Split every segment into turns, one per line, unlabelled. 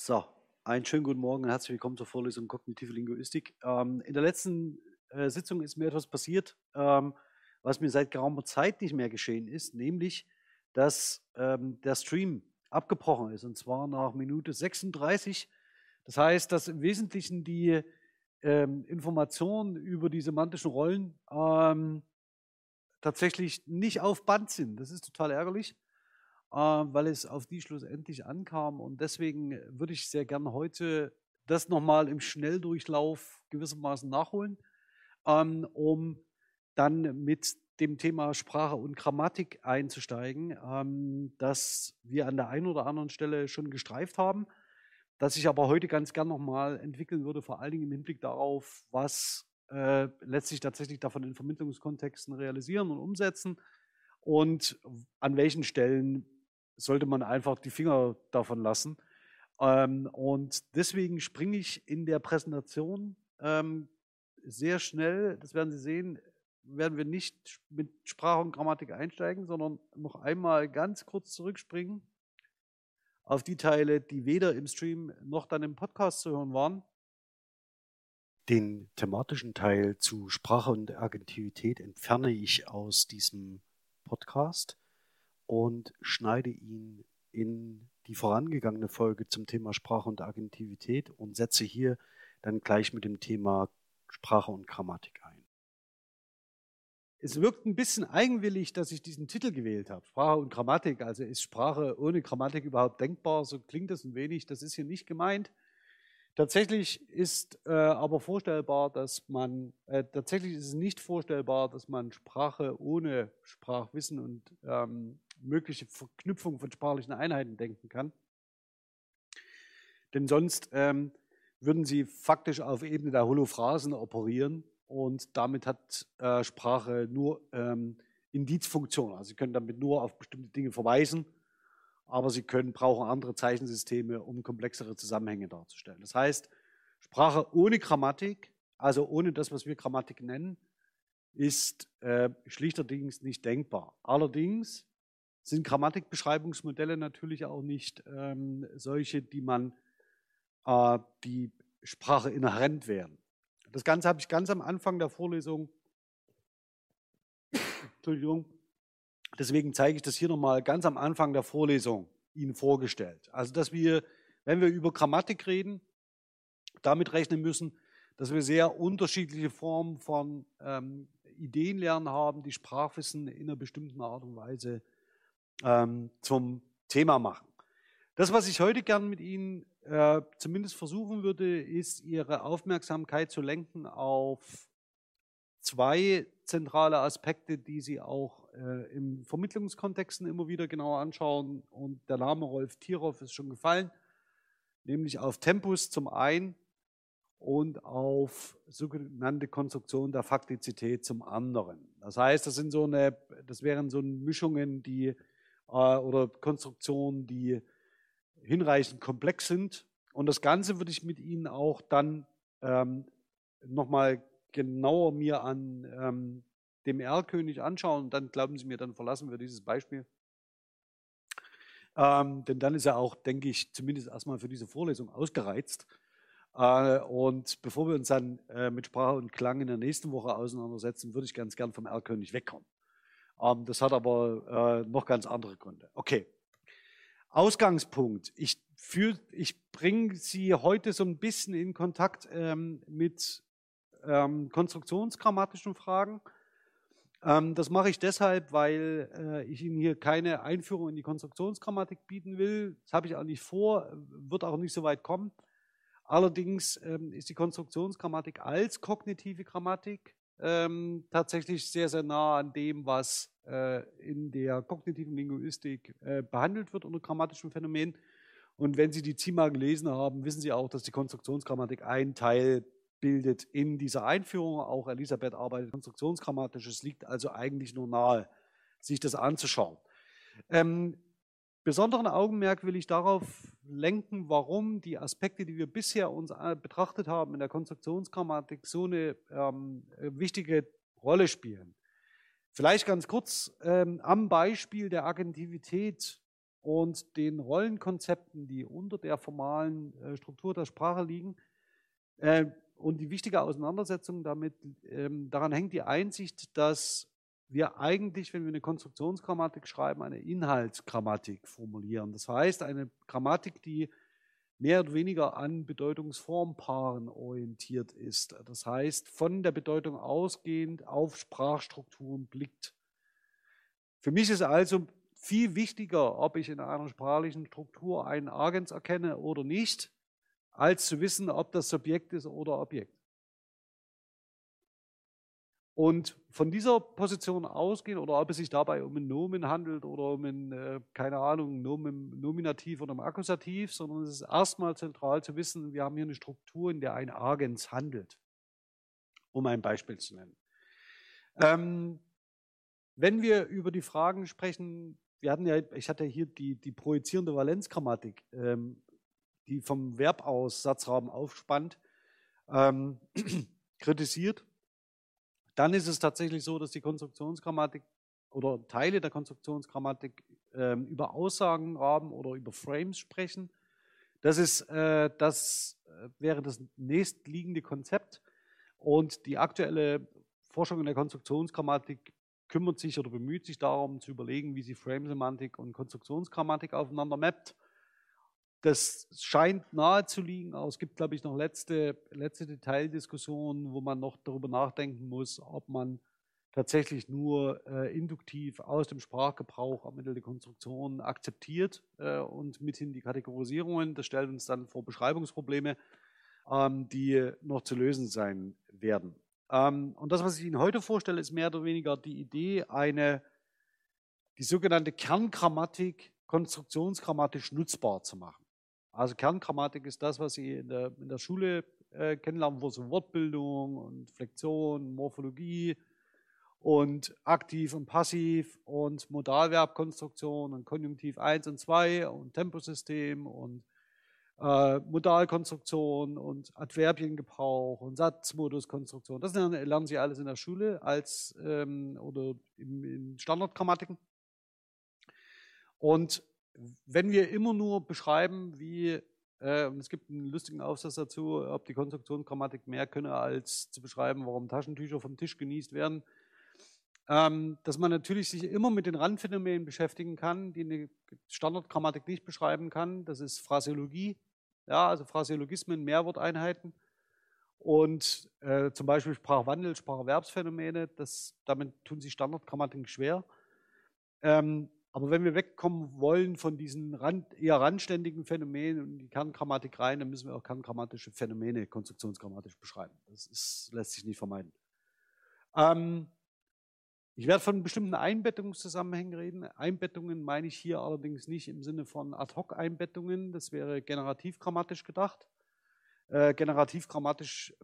So, einen schönen guten Morgen und herzlich willkommen zur Vorlesung Kognitive Linguistik. Ähm, in der letzten äh, Sitzung ist mir etwas passiert, ähm, was mir seit geraumer Zeit nicht mehr geschehen ist, nämlich, dass ähm, der Stream abgebrochen ist und zwar nach Minute 36. Das heißt, dass im Wesentlichen die ähm, Informationen über die semantischen Rollen ähm, tatsächlich nicht auf Band sind. Das ist total ärgerlich. Äh, weil es auf die schlussendlich ankam. Und deswegen würde ich sehr gerne heute das nochmal im Schnelldurchlauf gewissermaßen nachholen, ähm, um dann mit dem Thema Sprache und Grammatik einzusteigen, ähm, das wir an der einen oder anderen Stelle schon gestreift haben, das ich aber heute ganz gern nochmal entwickeln würde, vor allen Dingen im Hinblick darauf, was äh, letztlich tatsächlich davon in Vermittlungskontexten realisieren und umsetzen und an welchen Stellen sollte man einfach die Finger davon lassen. Ähm, und deswegen springe ich in der Präsentation ähm, sehr schnell, das werden Sie sehen, werden wir nicht mit Sprache und Grammatik einsteigen, sondern noch einmal ganz kurz zurückspringen auf die Teile, die weder im Stream noch dann im Podcast zu hören waren. Den thematischen Teil zu Sprache und Agentivität entferne ich aus diesem Podcast und schneide ihn in die vorangegangene Folge zum Thema Sprache und Agentivität und setze hier dann gleich mit dem Thema Sprache und Grammatik ein. Es wirkt ein bisschen eigenwillig, dass ich diesen Titel gewählt habe. Sprache und Grammatik. Also ist Sprache ohne Grammatik überhaupt denkbar? So klingt das ein wenig. Das ist hier nicht gemeint. Tatsächlich ist äh, aber vorstellbar, dass man, äh, tatsächlich ist es nicht vorstellbar, dass man Sprache ohne Sprachwissen und ähm, mögliche Verknüpfung von sprachlichen Einheiten denken kann. Denn sonst ähm, würden sie faktisch auf Ebene der Holophrasen operieren und damit hat äh, Sprache nur ähm, Indizfunktion. Also sie können damit nur auf bestimmte Dinge verweisen, aber sie können, brauchen andere Zeichensysteme, um komplexere Zusammenhänge darzustellen. Das heißt, Sprache ohne Grammatik, also ohne das, was wir Grammatik nennen, ist äh, schlichterdings nicht denkbar. Allerdings sind Grammatikbeschreibungsmodelle natürlich auch nicht ähm, solche, die man äh, die Sprache inhärent wären. Das Ganze habe ich ganz am Anfang der Vorlesung, Entschuldigung, deswegen zeige ich das hier nochmal ganz am Anfang der Vorlesung Ihnen vorgestellt. Also, dass wir, wenn wir über Grammatik reden, damit rechnen müssen, dass wir sehr unterschiedliche Formen von ähm, Ideenlernen haben, die Sprachwissen in einer bestimmten Art und Weise ähm, zum Thema machen. Das, was ich heute gern mit Ihnen äh, zumindest versuchen würde, ist Ihre Aufmerksamkeit zu lenken auf zwei zentrale Aspekte, die Sie auch äh, im Vermittlungskontexten immer wieder genauer anschauen. Und der Name Rolf Tieroff ist schon gefallen, nämlich auf Tempus zum einen und auf sogenannte Konstruktion der Faktizität zum anderen. Das heißt, das sind so eine, das wären so Mischungen, die oder Konstruktionen, die hinreichend komplex sind. Und das Ganze würde ich mit Ihnen auch dann ähm, nochmal genauer mir an ähm, dem Erlkönig anschauen. Und dann glauben Sie mir, dann verlassen wir dieses Beispiel. Ähm, denn dann ist er auch, denke ich, zumindest erstmal für diese Vorlesung ausgereizt. Äh, und bevor wir uns dann äh, mit Sprache und Klang in der nächsten Woche auseinandersetzen, würde ich ganz gern vom Erlkönig wegkommen. Ähm, das hat aber äh, noch ganz andere Gründe. Okay. Ausgangspunkt. Ich, ich bringe Sie heute so ein bisschen in Kontakt ähm, mit ähm, konstruktionsgrammatischen Fragen. Ähm, das mache ich deshalb, weil äh, ich Ihnen hier keine Einführung in die Konstruktionsgrammatik bieten will. Das habe ich auch nicht vor, wird auch nicht so weit kommen. Allerdings ähm, ist die Konstruktionsgrammatik als kognitive Grammatik ähm, tatsächlich sehr, sehr nah an dem, was äh, in der kognitiven Linguistik äh, behandelt wird unter grammatischen Phänomenen. Und wenn Sie die ZIMA gelesen haben, wissen Sie auch, dass die Konstruktionsgrammatik ein Teil bildet in dieser Einführung. Auch Elisabeth arbeitet konstruktionsgrammatisch. Es liegt also eigentlich nur nahe, sich das anzuschauen. Ähm, Besonderen Augenmerk will ich darauf lenken, warum die Aspekte, die wir bisher uns äh, betrachtet haben in der Konstruktionsgrammatik, so eine ähm, wichtige Rolle spielen. Vielleicht ganz kurz ähm, am Beispiel der Agentivität und den Rollenkonzepten, die unter der formalen äh, Struktur der Sprache liegen. Äh, und die wichtige Auseinandersetzung damit, ähm, daran hängt die Einsicht, dass wir eigentlich, wenn wir eine Konstruktionsgrammatik schreiben, eine Inhaltsgrammatik formulieren. Das heißt, eine Grammatik, die mehr oder weniger an Bedeutungsformpaaren orientiert ist. Das heißt, von der Bedeutung ausgehend auf Sprachstrukturen blickt. Für mich ist also viel wichtiger, ob ich in einer sprachlichen Struktur einen Agens erkenne oder nicht, als zu wissen, ob das Subjekt ist oder Objekt. Und von dieser Position ausgehen, oder ob es sich dabei um ein Nomen handelt oder um ein, äh, keine Ahnung, Nomen, Nominativ oder ein Akkusativ, sondern es ist erstmal zentral zu wissen, wir haben hier eine Struktur, in der ein Agens handelt. Um ein Beispiel zu nennen. Ähm, wenn wir über die Fragen sprechen, wir hatten ja, ich hatte hier die, die projizierende Valenzgrammatik, ähm, die vom Verb aus Satzraum aufspannt, ähm, kritisiert dann ist es tatsächlich so, dass die Konstruktionsgrammatik oder Teile der Konstruktionsgrammatik äh, über Aussagenrahmen oder über Frames sprechen. Das, ist, äh, das äh, wäre das nächstliegende Konzept. Und die aktuelle Forschung in der Konstruktionsgrammatik kümmert sich oder bemüht sich darum, zu überlegen, wie sie Frame-Semantik und Konstruktionsgrammatik aufeinander mappt. Das scheint nahe zu liegen, aber es gibt, glaube ich, noch letzte, letzte Detaildiskussionen, wo man noch darüber nachdenken muss, ob man tatsächlich nur äh, induktiv aus dem Sprachgebrauch am Ende der Konstruktion akzeptiert äh, und mithin die Kategorisierungen. Das stellt uns dann vor Beschreibungsprobleme, ähm, die noch zu lösen sein werden. Ähm, und das, was ich Ihnen heute vorstelle, ist mehr oder weniger die Idee, eine, die sogenannte Kerngrammatik konstruktionsgrammatisch nutzbar zu machen. Also Kerngrammatik ist das, was Sie in der, in der Schule äh, kennenlernen, wo so Wortbildung und Flexion, Morphologie und aktiv und passiv und Modalverbkonstruktion und Konjunktiv 1 und 2 und Temposystem und äh, Modalkonstruktion und Adverbiengebrauch und Satzmoduskonstruktion. Das lernen Sie alles in der Schule als ähm, oder in, in Standardgrammatiken. Und wenn wir immer nur beschreiben, wie, äh, und es gibt einen lustigen Aufsatz dazu, ob die Konstruktionsgrammatik mehr könne, als zu beschreiben, warum Taschentücher vom Tisch genießt werden, ähm, dass man natürlich sich immer mit den Randphänomenen beschäftigen kann, die eine Standardgrammatik nicht beschreiben kann. Das ist Phraseologie, ja, also Phraseologismen, Mehrworteinheiten und äh, zum Beispiel Sprachwandel, Spracherwerbsphänomene. Das, damit tun sich Standardgrammatiken schwer. Ähm, aber wenn wir wegkommen wollen von diesen Rand, eher randständigen Phänomenen und die Kerngrammatik rein, dann müssen wir auch kerngrammatische Phänomene konstruktionsgrammatisch beschreiben. Das ist, lässt sich nicht vermeiden. Ähm, ich werde von bestimmten Einbettungszusammenhängen reden. Einbettungen meine ich hier allerdings nicht im Sinne von Ad-Hoc-Einbettungen. Das wäre generativ-grammatisch gedacht. Äh, generativ-grammatisch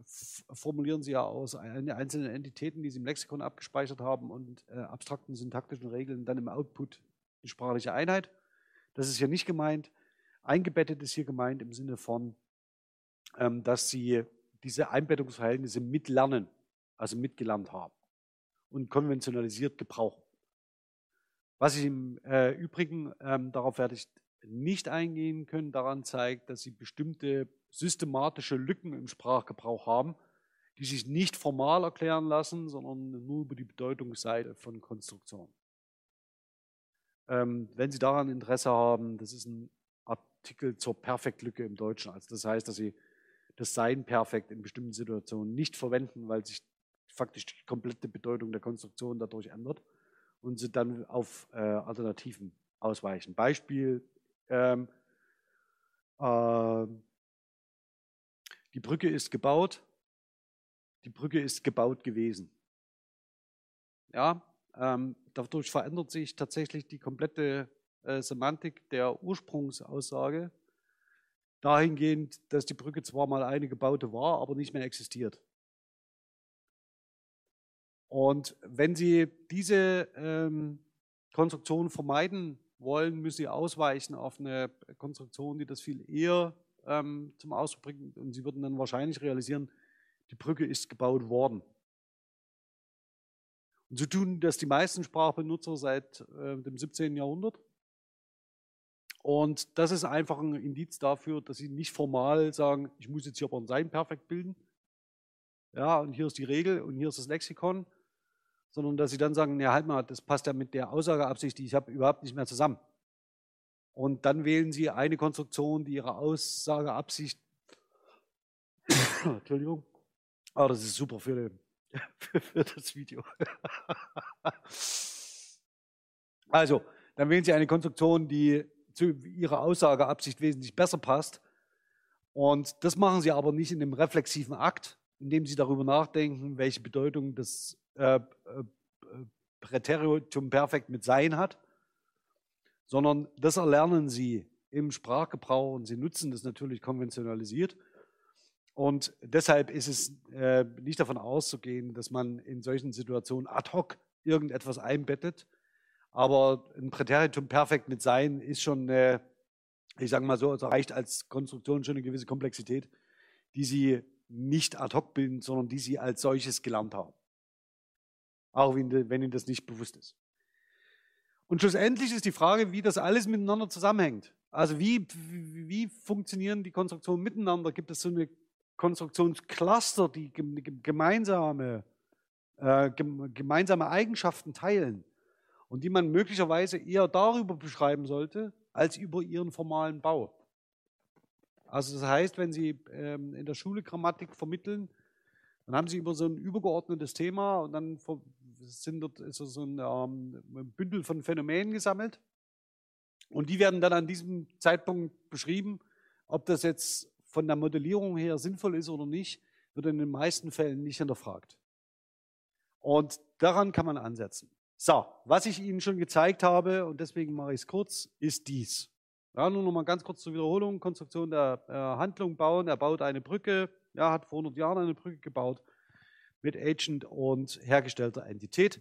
formulieren Sie ja aus einzelnen Entitäten, die Sie im Lexikon abgespeichert haben und äh, abstrakten syntaktischen Regeln dann im Output die sprachliche Einheit. Das ist hier nicht gemeint. Eingebettet ist hier gemeint im Sinne von, ähm, dass sie diese Einbettungsverhältnisse mitlernen, also mitgelernt haben und konventionalisiert gebrauchen. Was ich im äh, Übrigen, ähm, darauf werde ich nicht eingehen können, daran zeigt, dass sie bestimmte systematische Lücken im Sprachgebrauch haben, die sich nicht formal erklären lassen, sondern nur über die Bedeutungsseite von Konstruktion. Ähm, wenn Sie daran Interesse haben, das ist ein Artikel zur Perfektlücke im Deutschen. Also das heißt, dass Sie das Sein perfekt in bestimmten Situationen nicht verwenden, weil sich faktisch die komplette Bedeutung der Konstruktion dadurch ändert und Sie dann auf äh, Alternativen ausweichen. Beispiel, ähm, äh, die Brücke ist gebaut, die Brücke ist gebaut gewesen. Ja, ähm, dadurch verändert sich tatsächlich die komplette äh, Semantik der Ursprungsaussage dahingehend, dass die Brücke zwar mal eine gebaute war, aber nicht mehr existiert. Und wenn Sie diese ähm, Konstruktion vermeiden wollen, müssen Sie ausweichen auf eine Konstruktion, die das viel eher ähm, zum Ausdruck bringt. Und Sie würden dann wahrscheinlich realisieren, die Brücke ist gebaut worden. So tun das die meisten Sprachbenutzer seit äh, dem 17. Jahrhundert. Und das ist einfach ein Indiz dafür, dass Sie nicht formal sagen, ich muss jetzt hier aber ein Sein perfekt bilden. Ja, und hier ist die Regel und hier ist das Lexikon. Sondern dass Sie dann sagen, ja, halt mal, das passt ja mit der Aussageabsicht, die ich habe, überhaupt nicht mehr zusammen. Und dann wählen Sie eine Konstruktion, die Ihre Aussageabsicht, Entschuldigung, aber das ist super für, für, für das Video. also, dann wählen Sie eine Konstruktion, die zu Ihrer Aussageabsicht wesentlich besser passt. Und das machen Sie aber nicht in dem reflexiven Akt, indem Sie darüber nachdenken, welche Bedeutung das äh, äh, Präteritum perfekt mit Sein hat, sondern das erlernen Sie im Sprachgebrauch und Sie nutzen das natürlich konventionalisiert. Und deshalb ist es äh, nicht davon auszugehen, dass man in solchen Situationen ad hoc irgendetwas einbettet. Aber ein Präteritum perfekt mit sein ist schon, äh, ich sage mal so, es erreicht als Konstruktion schon eine gewisse Komplexität, die Sie nicht ad hoc bilden, sondern die Sie als solches gelernt haben. Auch wenn, wenn Ihnen das nicht bewusst ist. Und schlussendlich ist die Frage, wie das alles miteinander zusammenhängt. Also wie, wie, wie funktionieren die Konstruktionen miteinander? Gibt es so eine Konstruktionscluster, die gemeinsame, äh, gemeinsame Eigenschaften teilen und die man möglicherweise eher darüber beschreiben sollte, als über ihren formalen Bau. Also das heißt, wenn Sie ähm, in der Schule Grammatik vermitteln, dann haben Sie über so ein übergeordnetes Thema und dann sind dort ist so ein ähm, Bündel von Phänomenen gesammelt. Und die werden dann an diesem Zeitpunkt beschrieben, ob das jetzt von der Modellierung her sinnvoll ist oder nicht, wird in den meisten Fällen nicht hinterfragt. Und daran kann man ansetzen. So, was ich Ihnen schon gezeigt habe, und deswegen mache ich es kurz, ist dies. Ja, nur noch mal ganz kurz zur Wiederholung. Konstruktion der äh, Handlung bauen. Er baut eine Brücke. Er hat vor 100 Jahren eine Brücke gebaut mit Agent und hergestellter Entität.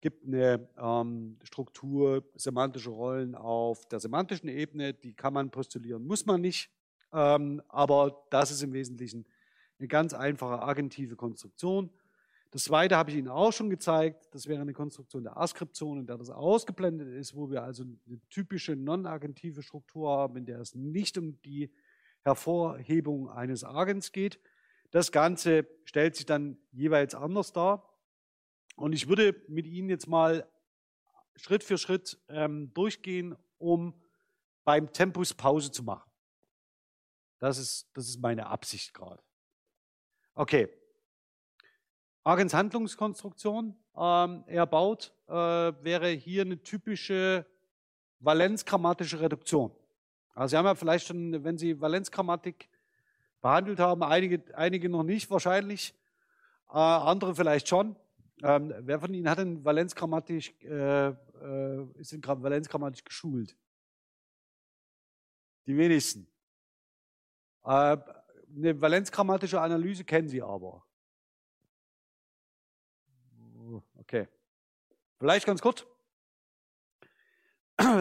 Gibt eine ähm, Struktur semantische Rollen auf der semantischen Ebene. Die kann man postulieren, muss man nicht. Ähm, aber das ist im Wesentlichen eine ganz einfache agentive Konstruktion. Das zweite habe ich Ihnen auch schon gezeigt. Das wäre eine Konstruktion der Askription, in der das ausgeblendet ist, wo wir also eine typische non-agentive Struktur haben, in der es nicht um die Hervorhebung eines Agents geht. Das Ganze stellt sich dann jeweils anders dar. Und ich würde mit Ihnen jetzt mal Schritt für Schritt ähm, durchgehen, um beim Tempus Pause zu machen. Das ist, das ist meine Absicht gerade. Okay. Agens Handlungskonstruktion. Ähm, er baut, äh, wäre hier eine typische valenzgrammatische Reduktion. Also Sie haben ja vielleicht schon, wenn Sie Valenzgrammatik behandelt haben, einige, einige noch nicht wahrscheinlich, äh, andere vielleicht schon. Ähm, wer von Ihnen hat denn valenzgrammatisch, äh, äh, ist in valenzgrammatisch geschult? Die wenigsten. Äh, eine valenzgrammatische Analyse kennen Sie aber. Okay. Vielleicht ganz kurz.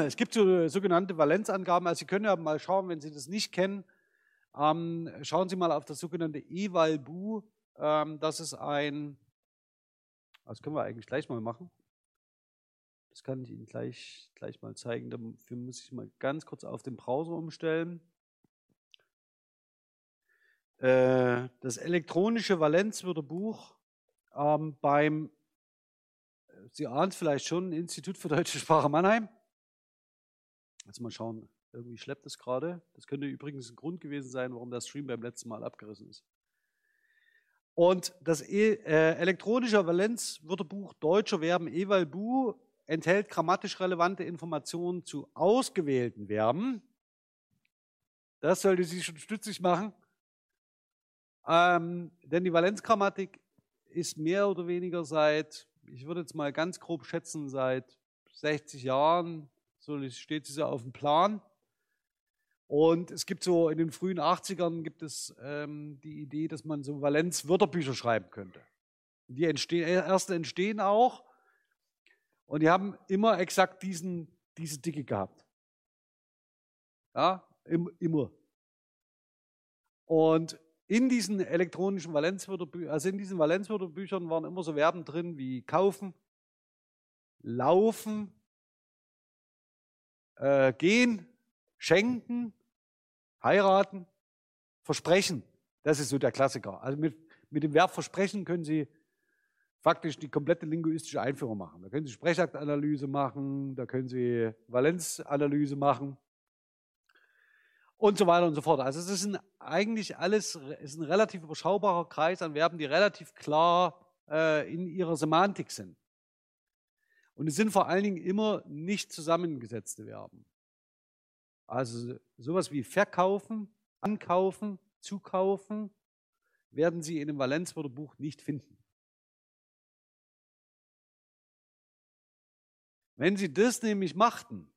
Es gibt so sogenannte Valenzangaben. Also Sie können ja mal schauen, wenn Sie das nicht kennen, ähm, schauen Sie mal auf das sogenannte Eval-Bu. Ähm, das ist ein, das können wir eigentlich gleich mal machen. Das kann ich Ihnen gleich, gleich mal zeigen. Dafür muss ich mal ganz kurz auf den Browser umstellen. Äh, das elektronische Valenzwörterbuch ähm, beim, Sie ahnen es vielleicht schon, Institut für Deutsche Sprache Mannheim. Jetzt mal schauen, irgendwie schleppt es gerade. Das könnte übrigens ein Grund gewesen sein, warum der Stream beim letzten Mal abgerissen ist. Und das e äh, elektronische Valenzwörterbuch deutscher Verben Eval-Bu enthält grammatisch relevante Informationen zu ausgewählten Verben. Das sollte Sie schon stützig machen. Ähm, denn die Valenzgrammatik ist mehr oder weniger seit, ich würde jetzt mal ganz grob schätzen, seit 60 Jahren, so steht sie so auf dem Plan. Und es gibt so in den frühen 80ern gibt es ähm, die Idee, dass man so Valenz-Wörterbücher schreiben könnte. Die entstehen, äh, erste entstehen auch und die haben immer exakt diesen, diese Dicke gehabt. Ja, im, immer. Und in diesen elektronischen Valenzwörterbüchern, also in diesen Valenzwörterbüchern waren immer so Verben drin wie kaufen, laufen, äh, gehen, schenken, heiraten, versprechen. Das ist so der Klassiker. Also mit, mit dem Verb versprechen können Sie faktisch die komplette linguistische Einführung machen. Da können Sie Sprechaktanalyse machen, da können Sie Valenzanalyse machen und so weiter und so fort. Also es ist ein, eigentlich alles ist ein relativ überschaubarer Kreis an Verben, die relativ klar äh, in ihrer Semantik sind. Und es sind vor allen Dingen immer nicht zusammengesetzte Verben. Also sowas wie verkaufen, ankaufen, zukaufen, werden Sie in dem Valenzwörterbuch nicht finden. Wenn Sie das nämlich machten,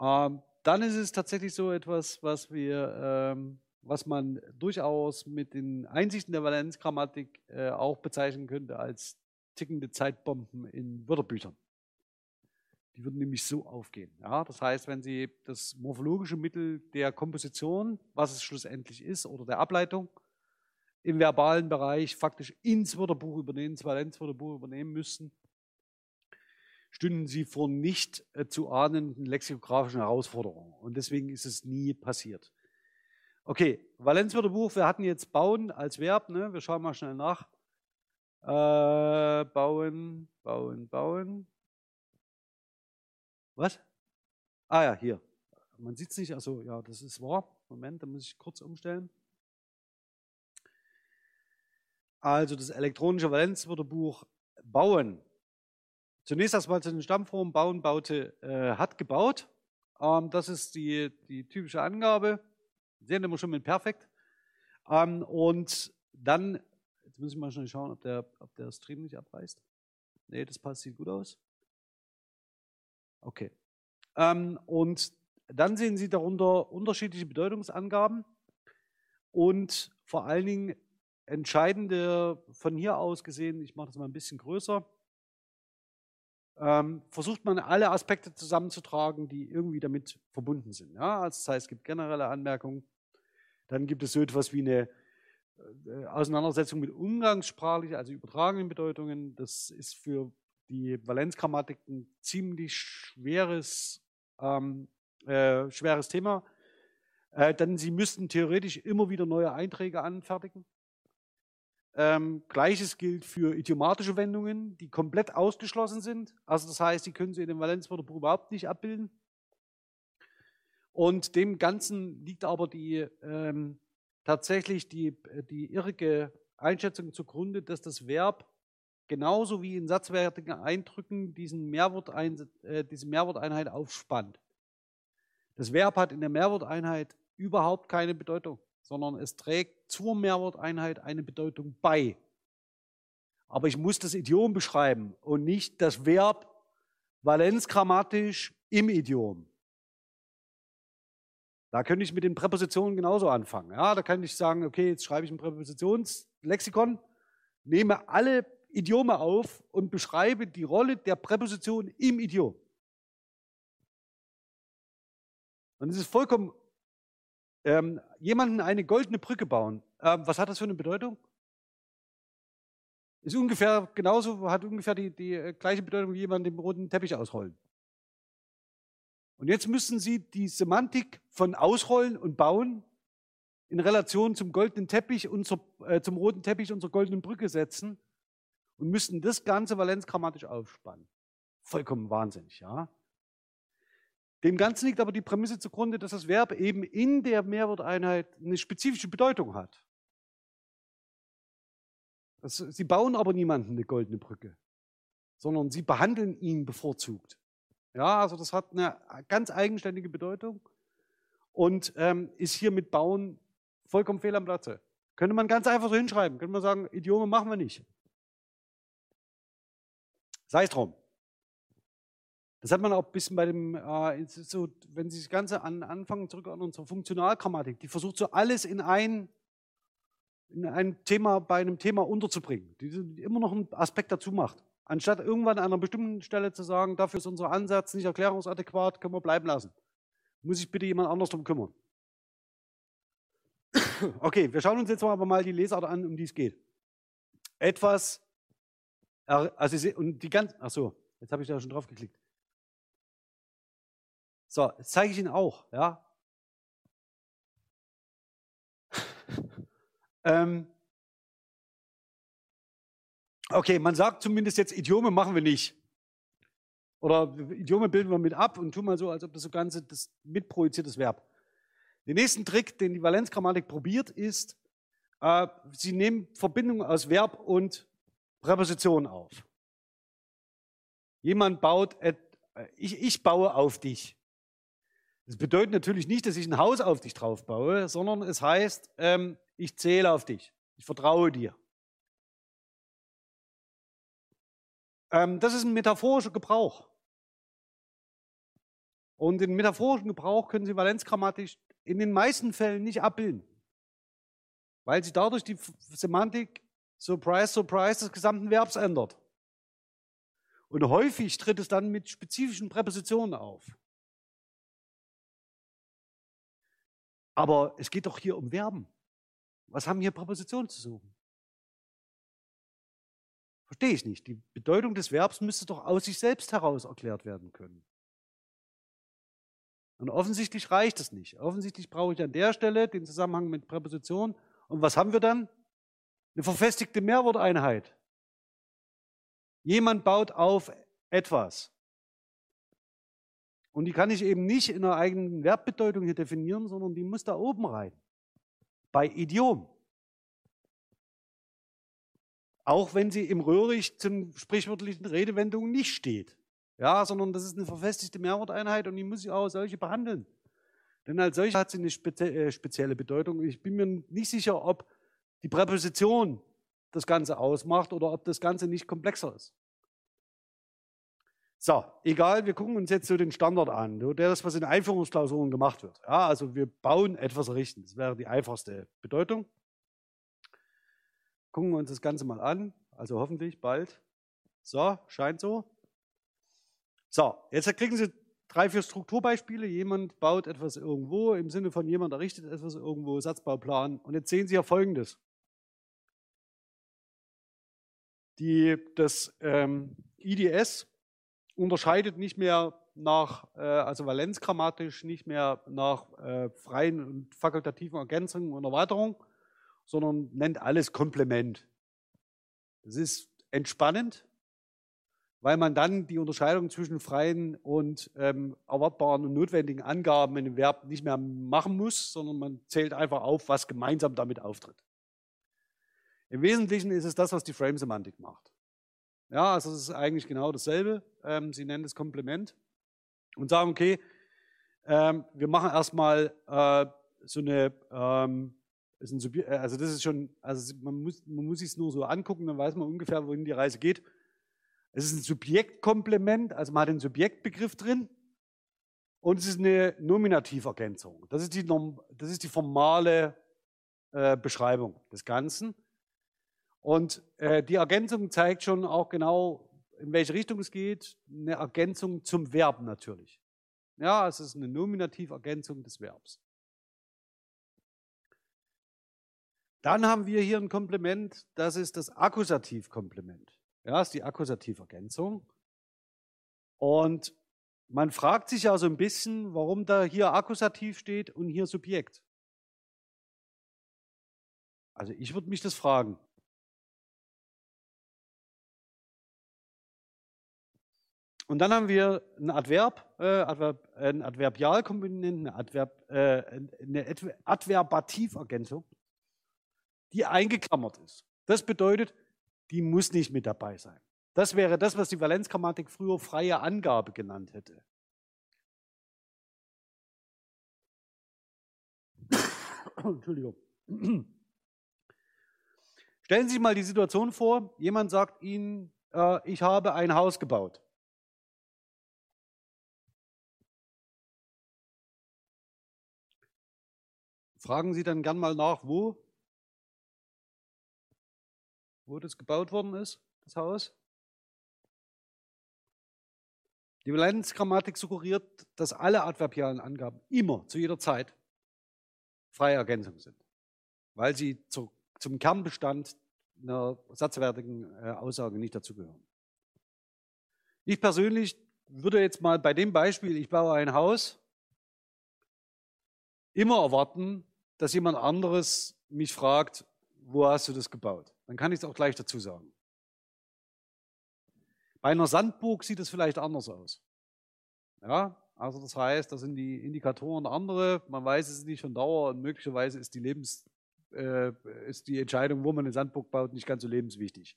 ähm, dann ist es tatsächlich so etwas, was wir, ähm, was man durchaus mit den Einsichten der Valenzgrammatik äh, auch bezeichnen könnte als tickende Zeitbomben in Wörterbüchern. Die würden nämlich so aufgehen. Ja? Das heißt, wenn Sie das morphologische Mittel der Komposition, was es schlussendlich ist, oder der Ableitung, im verbalen Bereich faktisch ins Wörterbuch übernehmen, ins Valenzwörterbuch übernehmen müssten, stünden sie vor nicht äh, zu ahnenden lexikografischen Herausforderungen. Und deswegen ist es nie passiert. Okay, Valenzwörterbuch, wir hatten jetzt bauen als Verb, ne? wir schauen mal schnell nach. Äh, bauen, bauen, bauen. Was? Ah ja, hier. Man sieht es nicht, also ja, das ist wahr. Moment, da muss ich kurz umstellen. Also das elektronische Valenzwörterbuch bauen. Zunächst erstmal zu den Stammformen. Bauen, baute, äh, hat gebaut. Ähm, das ist die, die typische Angabe. Sehen wir schon mit Perfekt. Ähm, und dann, jetzt muss ich mal schnell schauen, ob der, ob der Stream nicht abreißt. Nee, das passt, sieht gut aus. Okay. Ähm, und dann sehen Sie darunter unterschiedliche Bedeutungsangaben und vor allen Dingen entscheidende, von hier aus gesehen, ich mache das mal ein bisschen größer, ähm, versucht man alle Aspekte zusammenzutragen, die irgendwie damit verbunden sind. Ja? Also das heißt, es gibt generelle Anmerkungen, dann gibt es so etwas wie eine äh, Auseinandersetzung mit umgangssprachlichen, also übertragenen Bedeutungen. Das ist für die Valenzgrammatik ein ziemlich schweres, ähm, äh, schweres Thema. Äh, denn sie müssten theoretisch immer wieder neue Einträge anfertigen. Ähm, Gleiches gilt für idiomatische Wendungen, die komplett ausgeschlossen sind. Also das heißt, die können Sie in dem Valenzwörterbuch überhaupt nicht abbilden. Und dem Ganzen liegt aber die, ähm, tatsächlich die, die irrige Einschätzung zugrunde, dass das Verb genauso wie in satzwertigen Eindrücken diesen Mehrwortein, äh, diese Mehrworteinheit aufspannt. Das Verb hat in der Mehrworteinheit überhaupt keine Bedeutung sondern es trägt zur Mehrworteinheit eine Bedeutung bei. Aber ich muss das Idiom beschreiben und nicht das Verb valenzgrammatisch im Idiom. Da könnte ich mit den Präpositionen genauso anfangen. Ja, da kann ich sagen, okay, jetzt schreibe ich ein Präpositionslexikon, nehme alle Idiome auf und beschreibe die Rolle der Präposition im Idiom. Und es ist vollkommen ähm, jemanden eine goldene Brücke bauen. Ähm, was hat das für eine Bedeutung? Ist ungefähr genauso, hat ungefähr die, die äh, gleiche Bedeutung wie jemand den roten Teppich ausrollen. Und jetzt müssen Sie die Semantik von Ausrollen und Bauen in Relation zum goldenen Teppich und zur, äh, zum roten Teppich und zur goldenen Brücke setzen und müssten das Ganze valenzgrammatisch aufspannen. Vollkommen wahnsinnig, ja. Dem Ganzen liegt aber die Prämisse zugrunde, dass das Verb eben in der Mehrworteinheit eine spezifische Bedeutung hat. Das, sie bauen aber niemanden eine goldene Brücke, sondern sie behandeln ihn bevorzugt. Ja, also das hat eine ganz eigenständige Bedeutung und ähm, ist hier mit Bauen vollkommen fehl am Platze. Könnte man ganz einfach so hinschreiben, könnte man sagen, Idiome machen wir nicht. Sei es drum. Das hat man auch ein bisschen bei dem, äh, so, wenn Sie das Ganze an, anfangen, zurück an unsere Funktionalgrammatik, die versucht so alles in ein, in ein Thema, bei einem Thema unterzubringen, die immer noch einen Aspekt dazu macht. Anstatt irgendwann an einer bestimmten Stelle zu sagen, dafür ist unser Ansatz nicht erklärungsadäquat, können wir bleiben lassen. Muss sich bitte jemand anders darum kümmern. Okay, wir schauen uns jetzt aber mal die Lesart an, um die es geht. Etwas, also und die ganz, ach so, jetzt habe ich da schon drauf geklickt. So, jetzt zeige ich Ihnen auch, ja. ähm, okay, man sagt zumindest jetzt, Idiome machen wir nicht. Oder Idiome bilden wir mit ab und tun mal so, als ob das so Ganze das mitprojiziertes Verb. Den nächsten Trick, den die Valenzgrammatik probiert, ist, äh, sie nehmen Verbindungen aus Verb und Präposition auf. Jemand baut, et, äh, ich, ich baue auf dich. Das bedeutet natürlich nicht, dass ich ein Haus auf dich drauf baue, sondern es heißt, ähm, ich zähle auf dich, ich vertraue dir. Ähm, das ist ein metaphorischer Gebrauch. Und den metaphorischen Gebrauch können Sie valenzgrammatisch in den meisten Fällen nicht abbilden, weil sie dadurch die Semantik Surprise, Surprise des gesamten Verbs ändert. Und häufig tritt es dann mit spezifischen Präpositionen auf. Aber es geht doch hier um Verben. Was haben hier Präpositionen zu suchen? Verstehe ich nicht. Die Bedeutung des Verbs müsste doch aus sich selbst heraus erklärt werden können. Und offensichtlich reicht es nicht. Offensichtlich brauche ich an der Stelle den Zusammenhang mit Präpositionen. Und was haben wir dann? Eine verfestigte Mehrworteinheit. Jemand baut auf etwas. Und die kann ich eben nicht in einer eigenen Verbbedeutung hier definieren, sondern die muss da oben rein. Bei Idiom. Auch wenn sie im Röhrig zum sprichwörtlichen Redewendung nicht steht. Ja, sondern das ist eine verfestigte Mehrworteinheit und die muss ich auch als solche behandeln. Denn als solche hat sie eine äh, spezielle Bedeutung. Ich bin mir nicht sicher, ob die Präposition das Ganze ausmacht oder ob das Ganze nicht komplexer ist. So, egal, wir gucken uns jetzt so den Standard an, der das, was in Einführungsklausuren gemacht wird. Ja, also wir bauen etwas errichten. Das wäre die einfachste Bedeutung. Gucken wir uns das Ganze mal an, also hoffentlich bald. So, scheint so. So, jetzt kriegen Sie drei, vier Strukturbeispiele. Jemand baut etwas irgendwo, im Sinne von jemand errichtet etwas irgendwo, Satzbauplan. Und jetzt sehen Sie ja Folgendes. Die, das ähm, IDS unterscheidet nicht mehr nach, äh, also valenzgrammatisch, nicht mehr nach äh, freien und fakultativen Ergänzungen und Erweiterungen, sondern nennt alles Komplement. Das ist entspannend, weil man dann die Unterscheidung zwischen freien und ähm, erwartbaren und notwendigen Angaben in dem Verb nicht mehr machen muss, sondern man zählt einfach auf, was gemeinsam damit auftritt. Im Wesentlichen ist es das, was die Frame-Semantik macht. Ja, also es ist eigentlich genau dasselbe. Ähm, Sie nennen es Komplement und sagen, okay, ähm, wir machen erstmal äh, so eine, ähm, äh, also das ist schon, also man muss, man muss sich es nur so angucken, dann weiß man ungefähr, wohin die Reise geht. Es ist ein Subjektkomplement, also man hat den Subjektbegriff drin. Und es ist eine Nominativergänzung. Das ist die, das ist die formale äh, Beschreibung des Ganzen. Und äh, die Ergänzung zeigt schon auch genau, in welche Richtung es geht. Eine Ergänzung zum Verb natürlich. Ja, es ist eine Nominativergänzung des Verbs. Dann haben wir hier ein Komplement, das ist das Akkusativkomplement. Ja, ist die Akkusativergänzung. Und man fragt sich ja so ein bisschen, warum da hier Akkusativ steht und hier Subjekt. Also ich würde mich das fragen. Und dann haben wir ein Adverb, äh, Adverb ein Adverbialkomponenten, eine, Adverb, äh, eine Adverbativergänzung, die eingeklammert ist. Das bedeutet, die muss nicht mit dabei sein. Das wäre das, was die Valenzgrammatik früher freie Angabe genannt hätte. Entschuldigung. Stellen Sie sich mal die Situation vor, jemand sagt Ihnen, äh, ich habe ein Haus gebaut. Fragen Sie dann gern mal nach, wo? wo das gebaut worden ist, das Haus. Die Valenzgrammatik suggeriert, dass alle adverbialen Angaben immer, zu jeder Zeit, freie Ergänzung sind, weil sie zu, zum Kernbestand einer satzwertigen äh, Aussage nicht dazugehören. Ich persönlich würde jetzt mal bei dem Beispiel, ich baue ein Haus, immer erwarten, dass jemand anderes mich fragt, wo hast du das gebaut? Dann kann ich es auch gleich dazu sagen. Bei einer Sandburg sieht es vielleicht anders aus. Ja, also das heißt, da sind die Indikatoren andere, man weiß es nicht von Dauer und möglicherweise ist die Lebens, äh, ist die Entscheidung, wo man eine Sandburg baut, nicht ganz so lebenswichtig.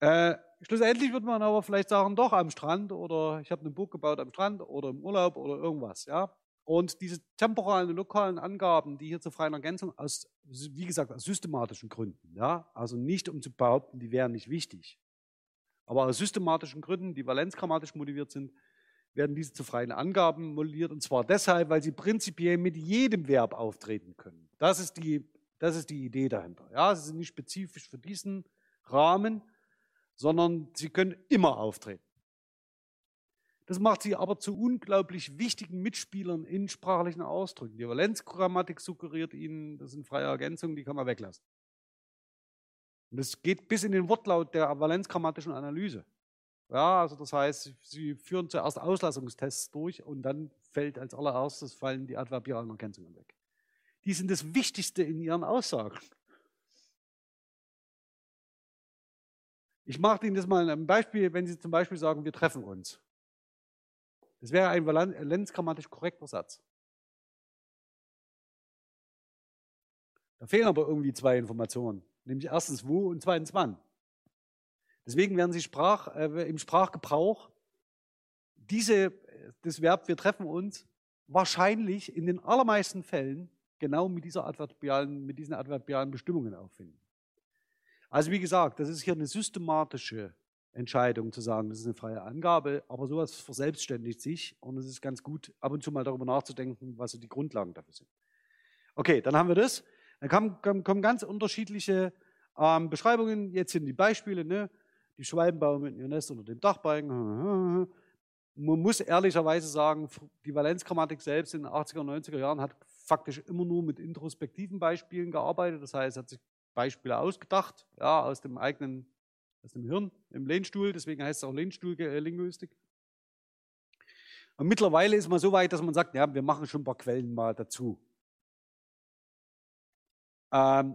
Äh, schlussendlich wird man aber vielleicht sagen, doch am Strand oder ich habe eine Burg gebaut am Strand oder im Urlaub oder irgendwas. Ja? Und diese temporalen und lokalen Angaben, die hier zur freien Ergänzung aus, wie gesagt, aus systematischen Gründen, ja, also nicht um zu behaupten, die wären nicht wichtig, aber aus systematischen Gründen, die valenzgrammatisch motiviert sind, werden diese zu freien Angaben modelliert und zwar deshalb, weil sie prinzipiell mit jedem Verb auftreten können. Das ist die, das ist die Idee dahinter. Ja, sie sind nicht spezifisch für diesen Rahmen, sondern sie können immer auftreten. Das macht sie aber zu unglaublich wichtigen Mitspielern in sprachlichen Ausdrücken. Die Valenzgrammatik suggeriert ihnen, das sind freie Ergänzungen, die kann man weglassen. Und das geht bis in den Wortlaut der valenzgrammatischen Analyse. Ja, also das heißt, sie führen zuerst Auslassungstests durch und dann fällt als allererstes fallen die adverbialen Ergänzungen weg. Die sind das Wichtigste in ihren Aussagen. Ich mache Ihnen das mal ein Beispiel, wenn Sie zum Beispiel sagen, wir treffen uns. Das wäre ein valenzgrammatisch korrekter Satz. Da fehlen aber irgendwie zwei Informationen, nämlich erstens wo und zweitens wann. Deswegen werden Sie Sprach, äh, im Sprachgebrauch diese, das Verb wir treffen uns wahrscheinlich in den allermeisten Fällen genau mit, dieser adverbialen, mit diesen adverbialen Bestimmungen auffinden. Also wie gesagt, das ist hier eine systematische Entscheidung zu sagen, das ist eine freie Angabe, aber sowas verselbstständigt sich und es ist ganz gut, ab und zu mal darüber nachzudenken, was so die Grundlagen dafür sind. Okay, dann haben wir das. Dann kommen, kommen ganz unterschiedliche ähm, Beschreibungen. Jetzt sind die Beispiele, ne? die Schwalben bauen mit ihrem Nest unter dem Dachbalken. Man muss ehrlicherweise sagen, die Valenzgrammatik selbst in den 80er, 90er Jahren hat faktisch immer nur mit introspektiven Beispielen gearbeitet. Das heißt, hat sich Beispiele ausgedacht, ja, aus dem eigenen aus dem Hirn, im Lehnstuhl, deswegen heißt es auch Lehnstuhllinguistik. Und mittlerweile ist man so weit, dass man sagt, ja, wir machen schon ein paar Quellen mal dazu. Ähm,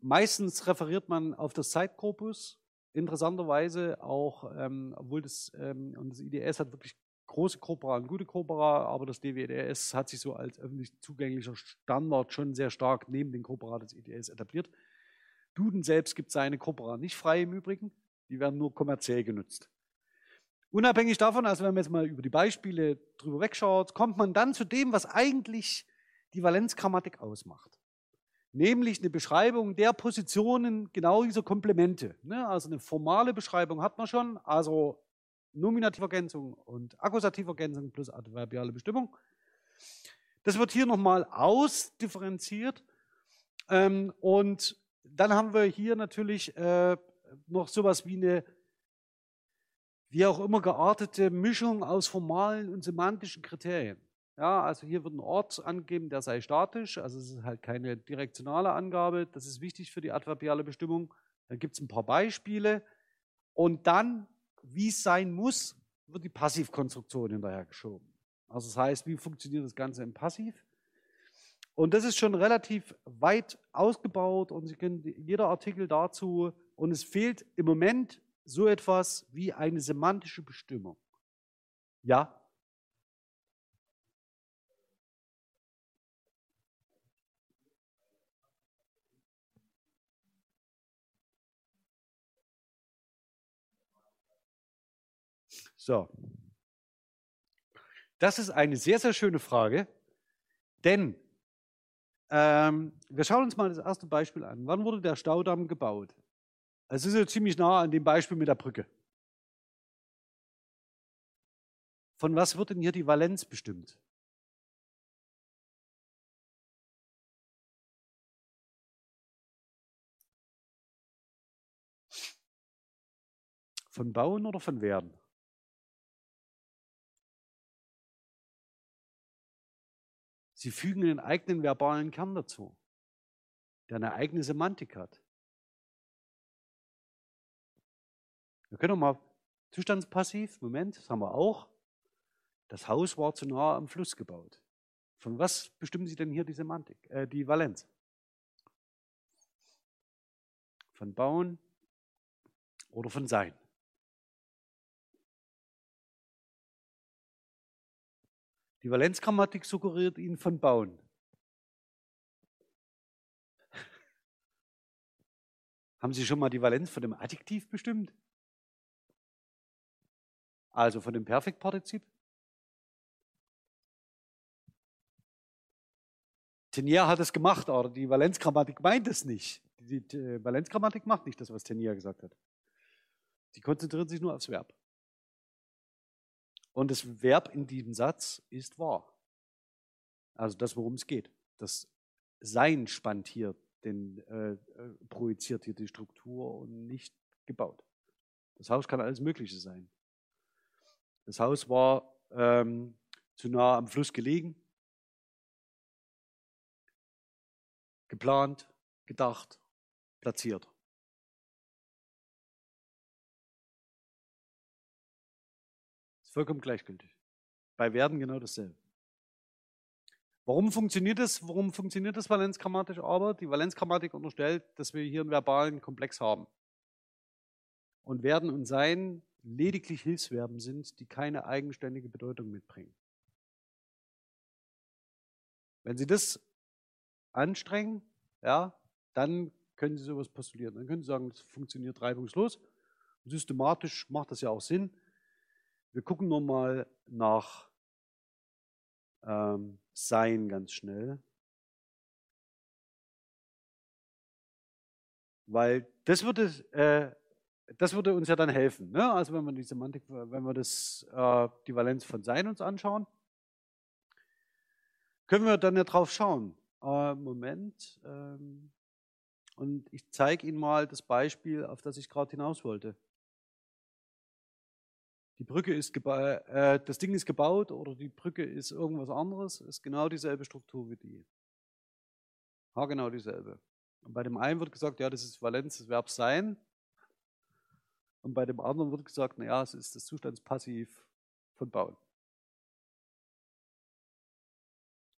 meistens referiert man auf das Zeitkorpus, interessanterweise auch, ähm, obwohl das, ähm, und das IDS hat wirklich große Corpora und gute Corpora, aber das DWDS hat sich so als öffentlich zugänglicher Standard schon sehr stark neben den Corpora des IDS etabliert. Duden selbst gibt seine Corpora nicht frei im Übrigen. Die werden nur kommerziell genutzt. Unabhängig davon, also wenn man jetzt mal über die Beispiele drüber wegschaut, kommt man dann zu dem, was eigentlich die Valenzgrammatik ausmacht. Nämlich eine Beschreibung der Positionen genau dieser Komplemente. Ne? Also eine formale Beschreibung hat man schon, also Nominativergänzung und Akkusativergänzung plus adverbiale Bestimmung. Das wird hier nochmal ausdifferenziert. Ähm, und dann haben wir hier natürlich äh, noch sowas wie eine, wie auch immer geartete Mischung aus formalen und semantischen Kriterien. Ja, also hier wird ein Ort angegeben, der sei statisch, also es ist halt keine direktionale Angabe, das ist wichtig für die adverbiale Bestimmung. Dann gibt es ein paar Beispiele und dann, wie es sein muss, wird die Passivkonstruktion hinterher geschoben. Also das heißt, wie funktioniert das Ganze im Passiv? Und das ist schon relativ weit ausgebaut und Sie können jeder Artikel dazu und es fehlt im Moment so etwas wie eine semantische Bestimmung. Ja? So. Das ist eine sehr, sehr schöne Frage, denn ähm, wir schauen uns mal das erste Beispiel an. Wann wurde der Staudamm gebaut? Es ist ja ziemlich nah an dem Beispiel mit der Brücke. Von was wird denn hier die Valenz bestimmt? Von Bauen oder von Werden? Sie fügen einen eigenen verbalen Kern dazu, der eine eigene Semantik hat. Wir können mal Zustandspassiv, Moment, das haben wir auch. Das Haus war zu nah am Fluss gebaut. Von was bestimmen Sie denn hier die Semantik, äh, die Valenz? Von Bauen oder von Sein? Die Valenzgrammatik suggeriert Ihnen von Bauen. Haben Sie schon mal die Valenz von dem Adjektiv bestimmt? Also von dem Perfektpartizip? Tenier hat es gemacht, aber die Valenzgrammatik meint es nicht. Die, die Valenzgrammatik macht nicht das, was Tenier gesagt hat. Sie konzentriert sich nur aufs Verb. Und das Verb in diesem Satz ist wahr. Also das, worum es geht. Das Sein spannt hier, den, äh, äh, projiziert hier die Struktur und nicht gebaut. Das Haus kann alles Mögliche sein. Das Haus war ähm, zu nah am Fluss gelegen, geplant, gedacht, platziert. Ist vollkommen gleichgültig. Bei Werden genau dasselbe. Warum funktioniert das? Warum funktioniert das valenzgrammatisch aber? Die Valenzgrammatik unterstellt, dass wir hier einen verbalen Komplex haben. Und werden und sein lediglich Hilfsverben sind, die keine eigenständige Bedeutung mitbringen. Wenn Sie das anstrengen, ja, dann können Sie sowas postulieren. Dann können Sie sagen, das funktioniert reibungslos. Systematisch macht das ja auch Sinn. Wir gucken nochmal nach ähm, Sein ganz schnell. Weil das würde, äh, das würde uns ja dann helfen. Ne? Also wenn wir die Semantik, wenn wir das, äh, die Valenz von Sein uns anschauen, können wir dann ja drauf schauen. Äh, Moment. Ähm, und ich zeige Ihnen mal das Beispiel, auf das ich gerade hinaus wollte. Die Brücke ist äh, das Ding ist gebaut oder die Brücke ist irgendwas anderes, ist genau dieselbe Struktur wie die. Ja, genau dieselbe. Und bei dem einen wird gesagt, ja, das ist Valenz des Verbs sein. Und bei dem anderen wird gesagt, naja, es ist das Zustandspassiv von bauen.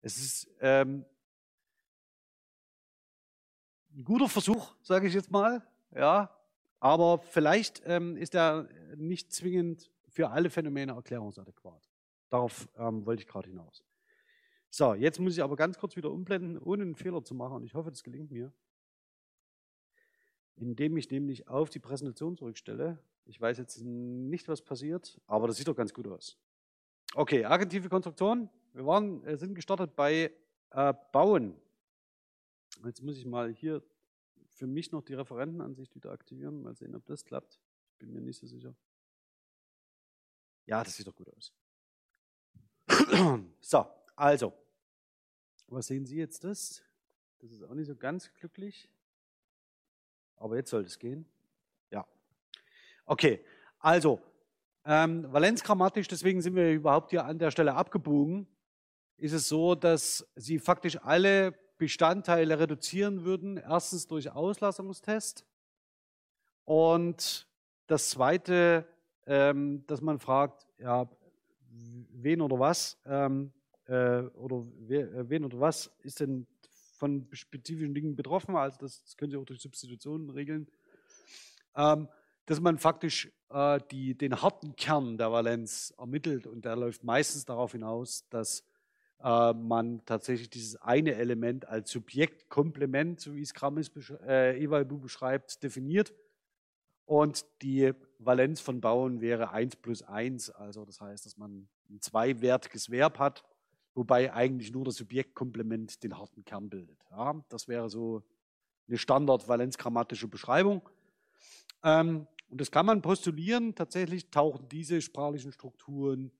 Es ist ähm, ein guter Versuch, sage ich jetzt mal, ja, aber vielleicht ähm, ist er nicht zwingend für alle Phänomene erklärungsadäquat. Darauf ähm, wollte ich gerade hinaus. So, jetzt muss ich aber ganz kurz wieder umblenden, ohne einen Fehler zu machen. Und ich hoffe, das gelingt mir. Indem ich nämlich auf die Präsentation zurückstelle. Ich weiß jetzt nicht, was passiert, aber das sieht doch ganz gut aus. Okay, agentive Konstruktion. Wir waren, äh, sind gestartet bei äh, Bauen. Jetzt muss ich mal hier für mich noch die Referentenansicht wieder aktivieren. Mal sehen, ob das klappt. Ich bin mir nicht so sicher. Ja, das sieht doch gut aus. So, also, was sehen Sie jetzt das? Das ist auch nicht so ganz glücklich. Aber jetzt sollte es gehen. Ja. Okay, also, ähm, valenzgrammatisch, deswegen sind wir überhaupt hier an der Stelle abgebogen, ist es so, dass Sie faktisch alle Bestandteile reduzieren würden. Erstens durch Auslassungstest und das Zweite, ähm, dass man fragt, ja, wen oder was ähm, äh, oder we, äh, wen oder was ist denn von spezifischen Dingen betroffen. Also das, das können Sie auch durch Substitutionen regeln. Ähm, dass man faktisch äh, die, den harten Kern der Valenz ermittelt und der läuft meistens darauf hinaus, dass äh, man tatsächlich dieses eine Element als Subjektkomplement, so wie es Krammis äh, Evalbu beschreibt, definiert. Und die Valenz von Bauen wäre 1 plus 1, also das heißt, dass man ein zweiwertiges Verb hat, wobei eigentlich nur das Subjektkomplement den harten Kern bildet. Ja, das wäre so eine Standard-Valenzgrammatische Beschreibung. Ähm, und das kann man postulieren. Tatsächlich tauchen diese sprachlichen Strukturen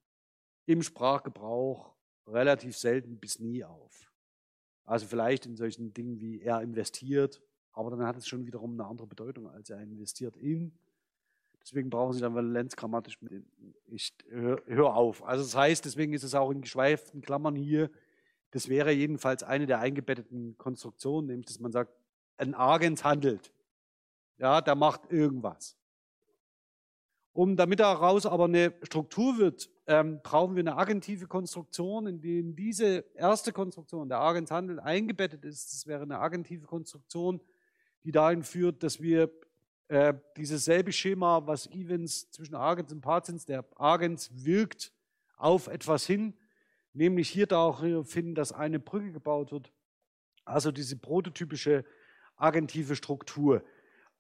im Sprachgebrauch relativ selten bis nie auf. Also vielleicht in solchen Dingen wie er investiert, aber dann hat es schon wiederum eine andere Bedeutung, als er investiert in. Deswegen brauchen Sie dann valenzgrammatisch mit. Ich höre hör auf. Also das heißt, deswegen ist es auch in geschweiften Klammern hier. Das wäre jedenfalls eine der eingebetteten Konstruktionen, nämlich dass man sagt, ein Agens handelt. Ja, der macht irgendwas. Um damit daraus aber eine Struktur wird, ähm, brauchen wir eine agentive Konstruktion, in der diese erste Konstruktion, der Agenshandel, eingebettet ist. Das wäre eine agentive Konstruktion, die dahin führt, dass wir äh, dieses selbe Schema, was Events zwischen Agens und Patents, der Agens wirkt auf etwas hin, nämlich hier finden, dass eine Brücke gebaut wird. Also diese prototypische agentive Struktur.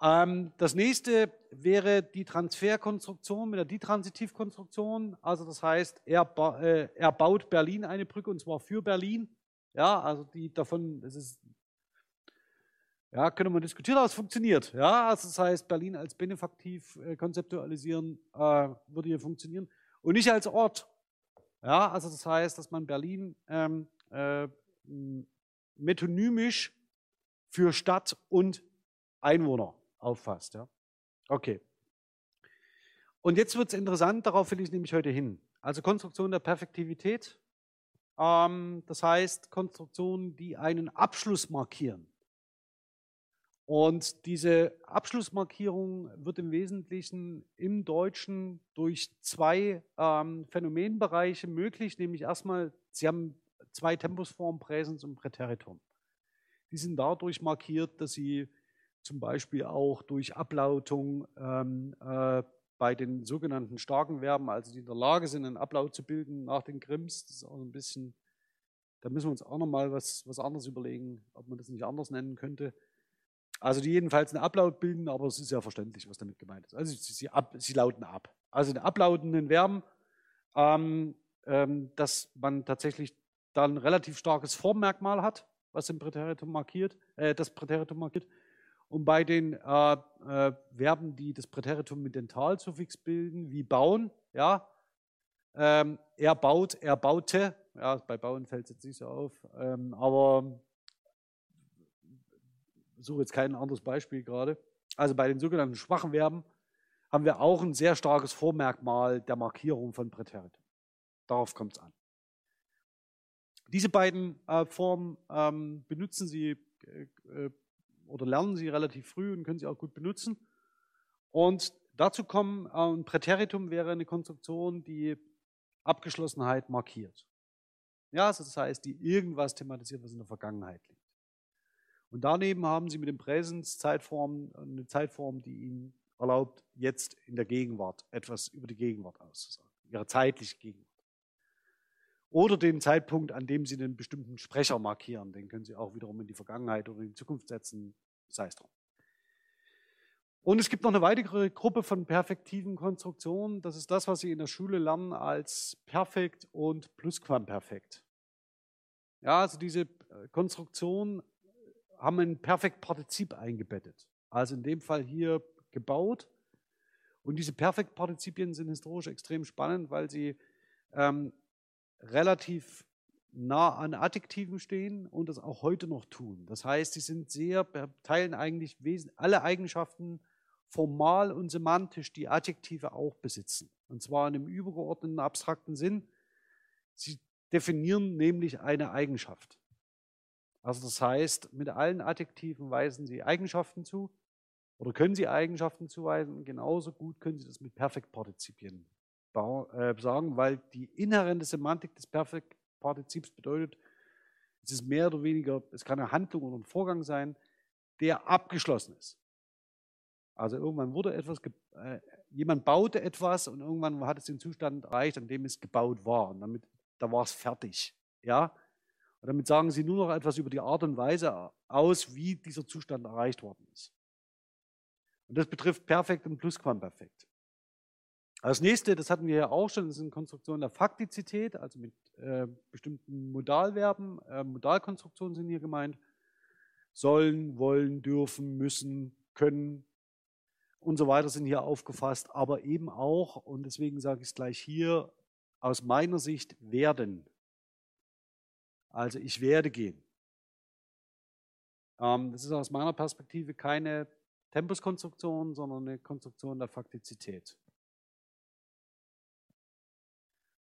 Ähm, das nächste wäre die Transferkonstruktion mit der Ditransitivkonstruktion. Also das heißt, er, ba äh, er baut Berlin eine Brücke und zwar für Berlin. Ja, also die davon, das ist, ja, könnte man diskutieren, aber es funktioniert. Ja, also das heißt, Berlin als benefaktiv äh, konzeptualisieren äh, würde hier funktionieren und nicht als Ort. Ja, also das heißt, dass man Berlin ähm, äh, metonymisch für Stadt und Einwohner auffasst. Ja? Okay. Und jetzt wird es interessant, darauf will ich nämlich heute hin. Also Konstruktion der Perfektivität, ähm, das heißt Konstruktionen, die einen Abschluss markieren. Und diese Abschlussmarkierung wird im Wesentlichen im Deutschen durch zwei ähm, Phänomenbereiche möglich, nämlich erstmal, Sie haben zwei Tempusformen, Präsens und Präteritum. Die sind dadurch markiert, dass sie zum Beispiel auch durch Ablautung ähm, äh, bei den sogenannten starken Verben, also die in der Lage sind, einen Ablaut zu bilden nach den Grimms. Das ist auch ein bisschen, da müssen wir uns auch nochmal was, was anderes überlegen, ob man das nicht anders nennen könnte. Also die jedenfalls einen Ablaut bilden, aber es ist ja verständlich, was damit gemeint ist. Also sie, sie, ab, sie lauten ab. Also den ablautenden Verben, ähm, ähm, dass man tatsächlich dann relativ starkes Formmerkmal hat, was im Präteritum markiert, äh, das Präteritum markiert. Und bei den äh, äh, Verben, die das Präteritum mit Dentalsuffix bilden, wie bauen, ja, ähm, er baut, er baute, ja, bei bauen fällt es jetzt nicht so auf, ähm, aber suche jetzt kein anderes Beispiel gerade. Also bei den sogenannten schwachen Verben haben wir auch ein sehr starkes Vormerkmal der Markierung von Präteritum. Darauf kommt es an. Diese beiden äh, Formen ähm, benutzen Sie äh, äh oder lernen sie relativ früh und können sie auch gut benutzen. Und dazu kommen, äh, ein Präteritum wäre eine Konstruktion, die Abgeschlossenheit markiert. Ja, also das heißt, die irgendwas thematisiert, was in der Vergangenheit liegt. Und daneben haben sie mit dem Präsens Zeitform eine Zeitform, die ihnen erlaubt, jetzt in der Gegenwart etwas über die Gegenwart auszusagen, ihre zeitliche Gegenwart. Oder den Zeitpunkt, an dem Sie einen bestimmten Sprecher markieren. Den können Sie auch wiederum in die Vergangenheit oder in die Zukunft setzen, sei es drum. Und es gibt noch eine weitere Gruppe von perfektiven Konstruktionen. Das ist das, was Sie in der Schule lernen als Perfekt und Plusquamperfekt. Ja, also diese äh, Konstruktionen haben ein Perfektpartizip eingebettet. Also in dem Fall hier gebaut. Und diese Perfektpartizipien sind historisch extrem spannend, weil sie ähm, relativ nah an Adjektiven stehen und das auch heute noch tun. Das heißt, sie sind sehr, teilen eigentlich alle Eigenschaften formal und semantisch, die Adjektive auch besitzen. Und zwar in einem übergeordneten, abstrakten Sinn. Sie definieren nämlich eine Eigenschaft. Also das heißt, mit allen Adjektiven weisen sie Eigenschaften zu oder können sie Eigenschaften zuweisen. Genauso gut können sie das mit Perfektpartizipien äh, sagen, weil die inhärente Semantik des Perfektpartizips bedeutet, es ist mehr oder weniger, es kann eine Handlung oder ein Vorgang sein, der abgeschlossen ist. Also irgendwann wurde etwas, äh, jemand baute etwas und irgendwann hat es den Zustand erreicht, an dem es gebaut war. Und damit, da war es fertig. Ja? Und damit sagen sie nur noch etwas über die Art und Weise aus, wie dieser Zustand erreicht worden ist. Und das betrifft Perfekt und Plusquamperfekt. Als nächste, das hatten wir ja auch schon, das sind Konstruktionen der Faktizität, also mit äh, bestimmten Modalverben. Äh, Modalkonstruktionen sind hier gemeint. Sollen, wollen, dürfen, müssen, können und so weiter sind hier aufgefasst, aber eben auch, und deswegen sage ich es gleich hier, aus meiner Sicht werden. Also ich werde gehen. Ähm, das ist aus meiner Perspektive keine Tempuskonstruktion, sondern eine Konstruktion der Faktizität.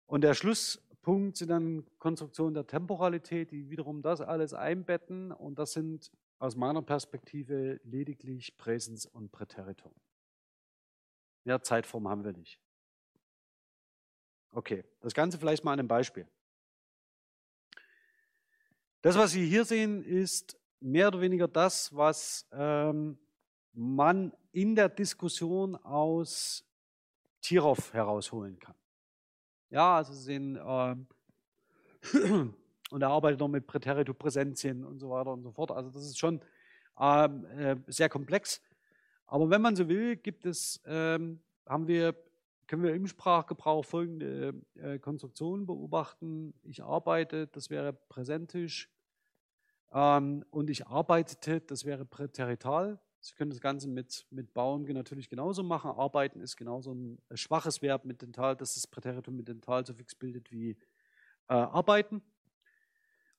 Und der Schlusspunkt sind dann Konstruktionen der Temporalität, die wiederum das alles einbetten. Und das sind aus meiner Perspektive lediglich Präsens und Präteritum. Mehr Zeitform haben wir nicht. Okay, das Ganze vielleicht mal an einem Beispiel. Das, was Sie hier sehen, ist mehr oder weniger das, was ähm, man in der Diskussion aus Tirov herausholen kann. Ja, also Sie sehen, ähm, und er arbeitet noch mit Präterito-Präsenzien und so weiter und so fort. Also das ist schon ähm, äh, sehr komplex. Aber wenn man so will, gibt es, ähm, haben wir, können wir im Sprachgebrauch folgende äh, Konstruktionen beobachten. Ich arbeite, das wäre präsentisch. Ähm, und ich arbeitete, das wäre präterital. Sie können das Ganze mit, mit Bauen natürlich genauso machen. Arbeiten ist genauso ein schwaches Verb mit dental, dass das Präteritum mit dental so fix bildet wie äh, arbeiten.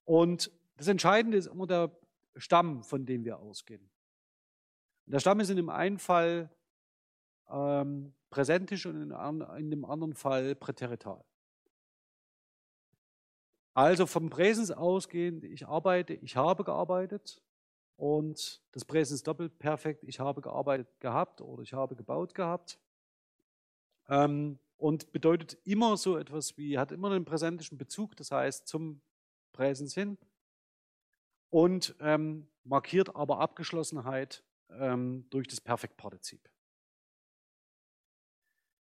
Und das Entscheidende ist immer der Stamm, von dem wir ausgehen. Der Stamm ist in dem einen Fall ähm, präsentisch und in, in, dem anderen Fall präterital. Also vom Präsens ausgehend, ich arbeite, ich habe gearbeitet und das Präsens Doppelperfekt, ich habe gearbeitet gehabt oder ich habe gebaut gehabt. Ähm, und bedeutet immer so etwas wie, hat immer einen präsentischen Bezug, das heißt zum Präsens hin und ähm, markiert aber Abgeschlossenheit ähm, durch das Perfektpartizip.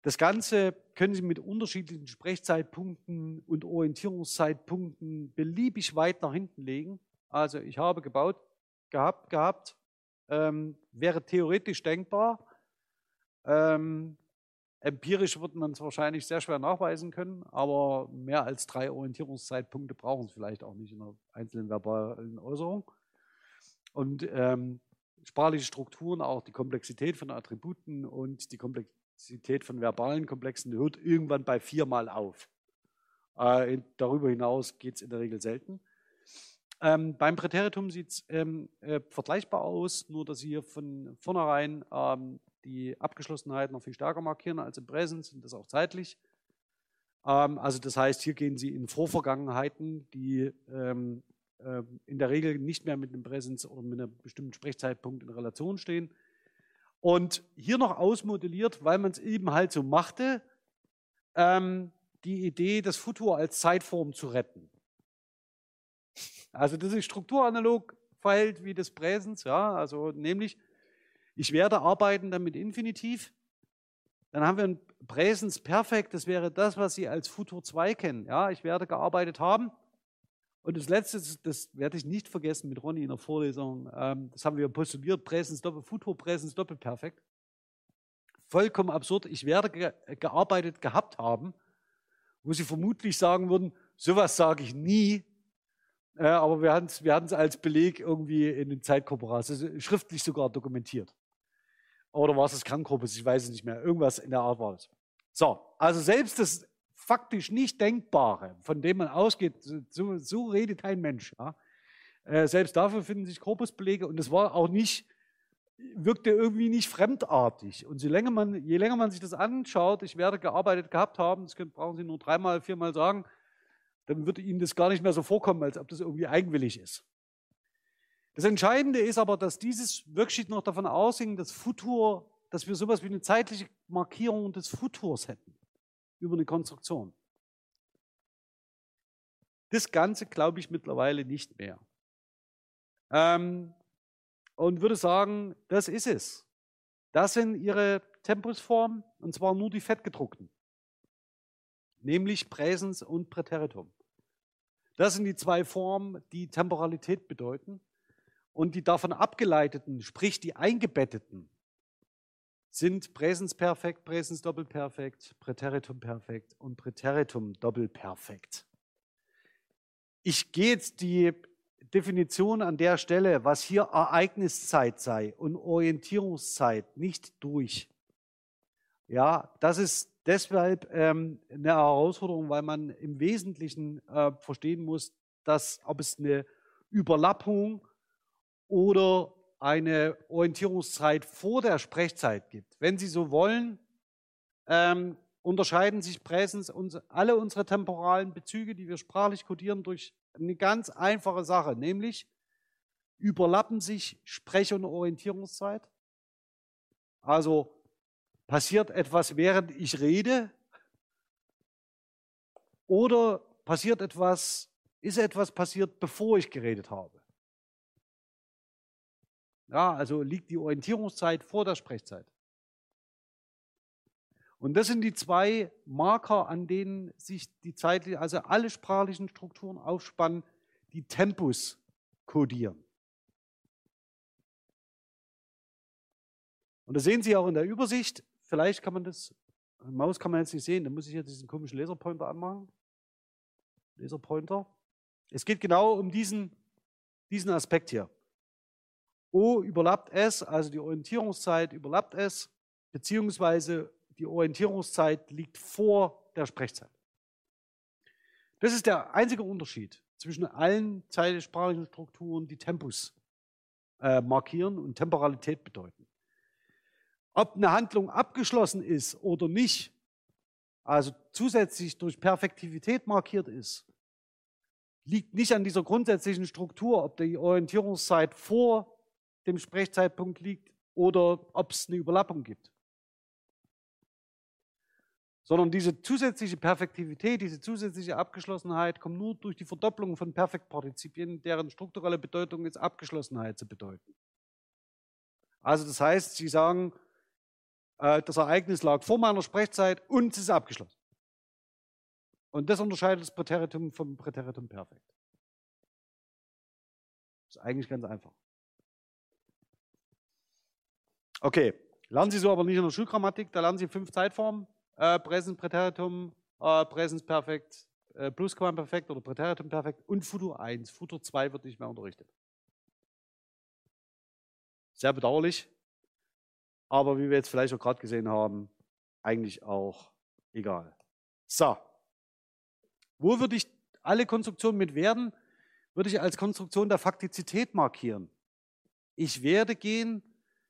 Das Ganze können Sie mit unterschiedlichen Sprechzeitpunkten und Orientierungszeitpunkten beliebig weit nach hinten legen. Also ich habe gebaut, gehabt, gehabt, ähm, wäre theoretisch denkbar. Ähm, empirisch wird man es wahrscheinlich sehr schwer nachweisen können, aber mehr als drei Orientierungszeitpunkte brauchen Sie vielleicht auch nicht in einer einzelnen verbalen Äußerung. Und ähm, sprachliche Strukturen, auch die Komplexität von Attributen und die Komplexität von verbalen Komplexen hört irgendwann bei viermal auf. Äh, darüber hinaus geht es in der Regel selten. Ähm, beim Präteritum sieht es ähm, äh, vergleichbar aus, nur dass Sie hier von vornherein ähm, die Abgeschlossenheit noch viel stärker markieren als im Präsens und das auch zeitlich. Ähm, also das heißt, hier gehen Sie in Vorvergangenheiten, die ähm, ähm, in der Regel nicht mehr mit einem Präsens oder mit einem bestimmten Sprechzeitpunkt in Relation stehen. Und hier noch ausmodelliert, weil man es eben halt so machte, ähm, die Idee, das Futur als Zeitform zu retten. Also das ist strukturanalog verhält wie das Präsens, ja, also nämlich, ich werde arbeiten dann mit Infinitiv, dann haben wir ein Präsens Perfekt, das wäre das, was Sie als Futur 2 kennen, ja, ich werde gearbeitet haben, und das Letzte, das werde ich nicht vergessen mit Ronny in der Vorlesung, ähm, das haben wir postuliert, Präsens Doppel, Futur Präsens Doppelperfekt. Vollkommen absurd. Ich werde ge gearbeitet gehabt haben, wo Sie vermutlich sagen würden, sowas sage ich nie, äh, aber wir hatten es wir als Beleg irgendwie in den Zeitkorporat, also schriftlich sogar dokumentiert. Oder war es das Kerngruppe, ich weiß es nicht mehr, irgendwas in der Art war es. So, also selbst das faktisch nicht Denkbare, von dem man ausgeht, so, so redet kein Mensch. Ja? Äh, selbst dafür finden sich Korpusbelege und es war auch nicht, wirkte irgendwie nicht fremdartig. Und je länger, man, je länger man sich das anschaut, ich werde gearbeitet gehabt haben, das können, brauchen Sie nur dreimal, viermal sagen, dann würde Ihnen das gar nicht mehr so vorkommen, als ob das irgendwie eigenwillig ist. Das Entscheidende ist aber, dass dieses Worksheet noch davon ausging, dass Futur, dass wir sowas wie eine zeitliche Markierung des Futurs hätten über eine Konstruktion. Das Ganze glaube ich mittlerweile nicht mehr. Ähm, und würde sagen, das ist es. Das sind ihre Tempusformen, und zwar nur die fettgedruckten, nämlich Präsens und Präteritum. Das sind die zwei Formen, die Temporalität bedeuten. Und die davon abgeleiteten, sprich die eingebetteten, sind Präsensperfekt, Präsensdoppelperfekt, Präteritum perfekt und Präteritum doppelperfekt. Ich gehe jetzt die Definition an der Stelle, was hier Ereigniszeit sei und Orientierungszeit, nicht durch. Ja, das ist deshalb ähm, eine Herausforderung, weil man im Wesentlichen äh, verstehen muss, dass ob es eine Überlappung oder eine Orientierungszeit vor der Sprechzeit gibt. Wenn Sie so wollen, ähm, unterscheiden sich Präsens und alle unsere temporalen Bezüge, die wir sprachlich kodieren, durch eine ganz einfache Sache, nämlich überlappen sich Sprech- und Orientierungszeit. Also passiert etwas, während ich rede, Oder passiert etwas, ist etwas passiert, bevor ich geredet habe? Ja, also liegt die Orientierungszeit vor der Sprechzeit. Und das sind die zwei Marker, an denen sich die zeitliche, also alle sprachlichen Strukturen aufspannen, die Tempus kodieren. Und das sehen Sie auch in der Übersicht. Vielleicht kann man das, Maus kann man jetzt nicht sehen, da muss ich jetzt diesen komischen Laserpointer anmachen. Laserpointer. Es geht genau um diesen, diesen Aspekt hier. O überlappt S, also die Orientierungszeit überlappt S, beziehungsweise die Orientierungszeit liegt vor der Sprechzeit. Das ist der einzige Unterschied zwischen allen zeitsprachlichen Strukturen, die Tempus äh, markieren und Temporalität bedeuten. Ob eine Handlung abgeschlossen ist oder nicht, also zusätzlich durch Perfektivität markiert ist, liegt nicht an dieser grundsätzlichen Struktur, ob die Orientierungszeit vor dem Sprechzeitpunkt liegt oder ob es eine Überlappung gibt. Sondern diese zusätzliche Perfektivität, diese zusätzliche Abgeschlossenheit kommt nur durch die Verdopplung von Perfektpartizipien, deren strukturelle Bedeutung ist, Abgeschlossenheit zu bedeuten. Also das heißt, Sie sagen, äh, das Ereignis lag vor meiner Sprechzeit und es ist abgeschlossen. Und das unterscheidet das Präteritum vom Präteritum perfekt. Das ist eigentlich ganz einfach. Okay, lernen Sie so aber nicht in der Schulgrammatik, da lernen Sie fünf Zeitformen. Äh, Präsens, Präteritum, äh, Präsens perfekt, äh, Plusquamperfekt oder Präteritum perfekt und Futur 1. Futur 2 wird nicht mehr unterrichtet. Sehr bedauerlich, aber wie wir jetzt vielleicht auch gerade gesehen haben, eigentlich auch egal. So, wo würde ich alle Konstruktionen mit werden? Würde ich als Konstruktion der Faktizität markieren. Ich werde gehen,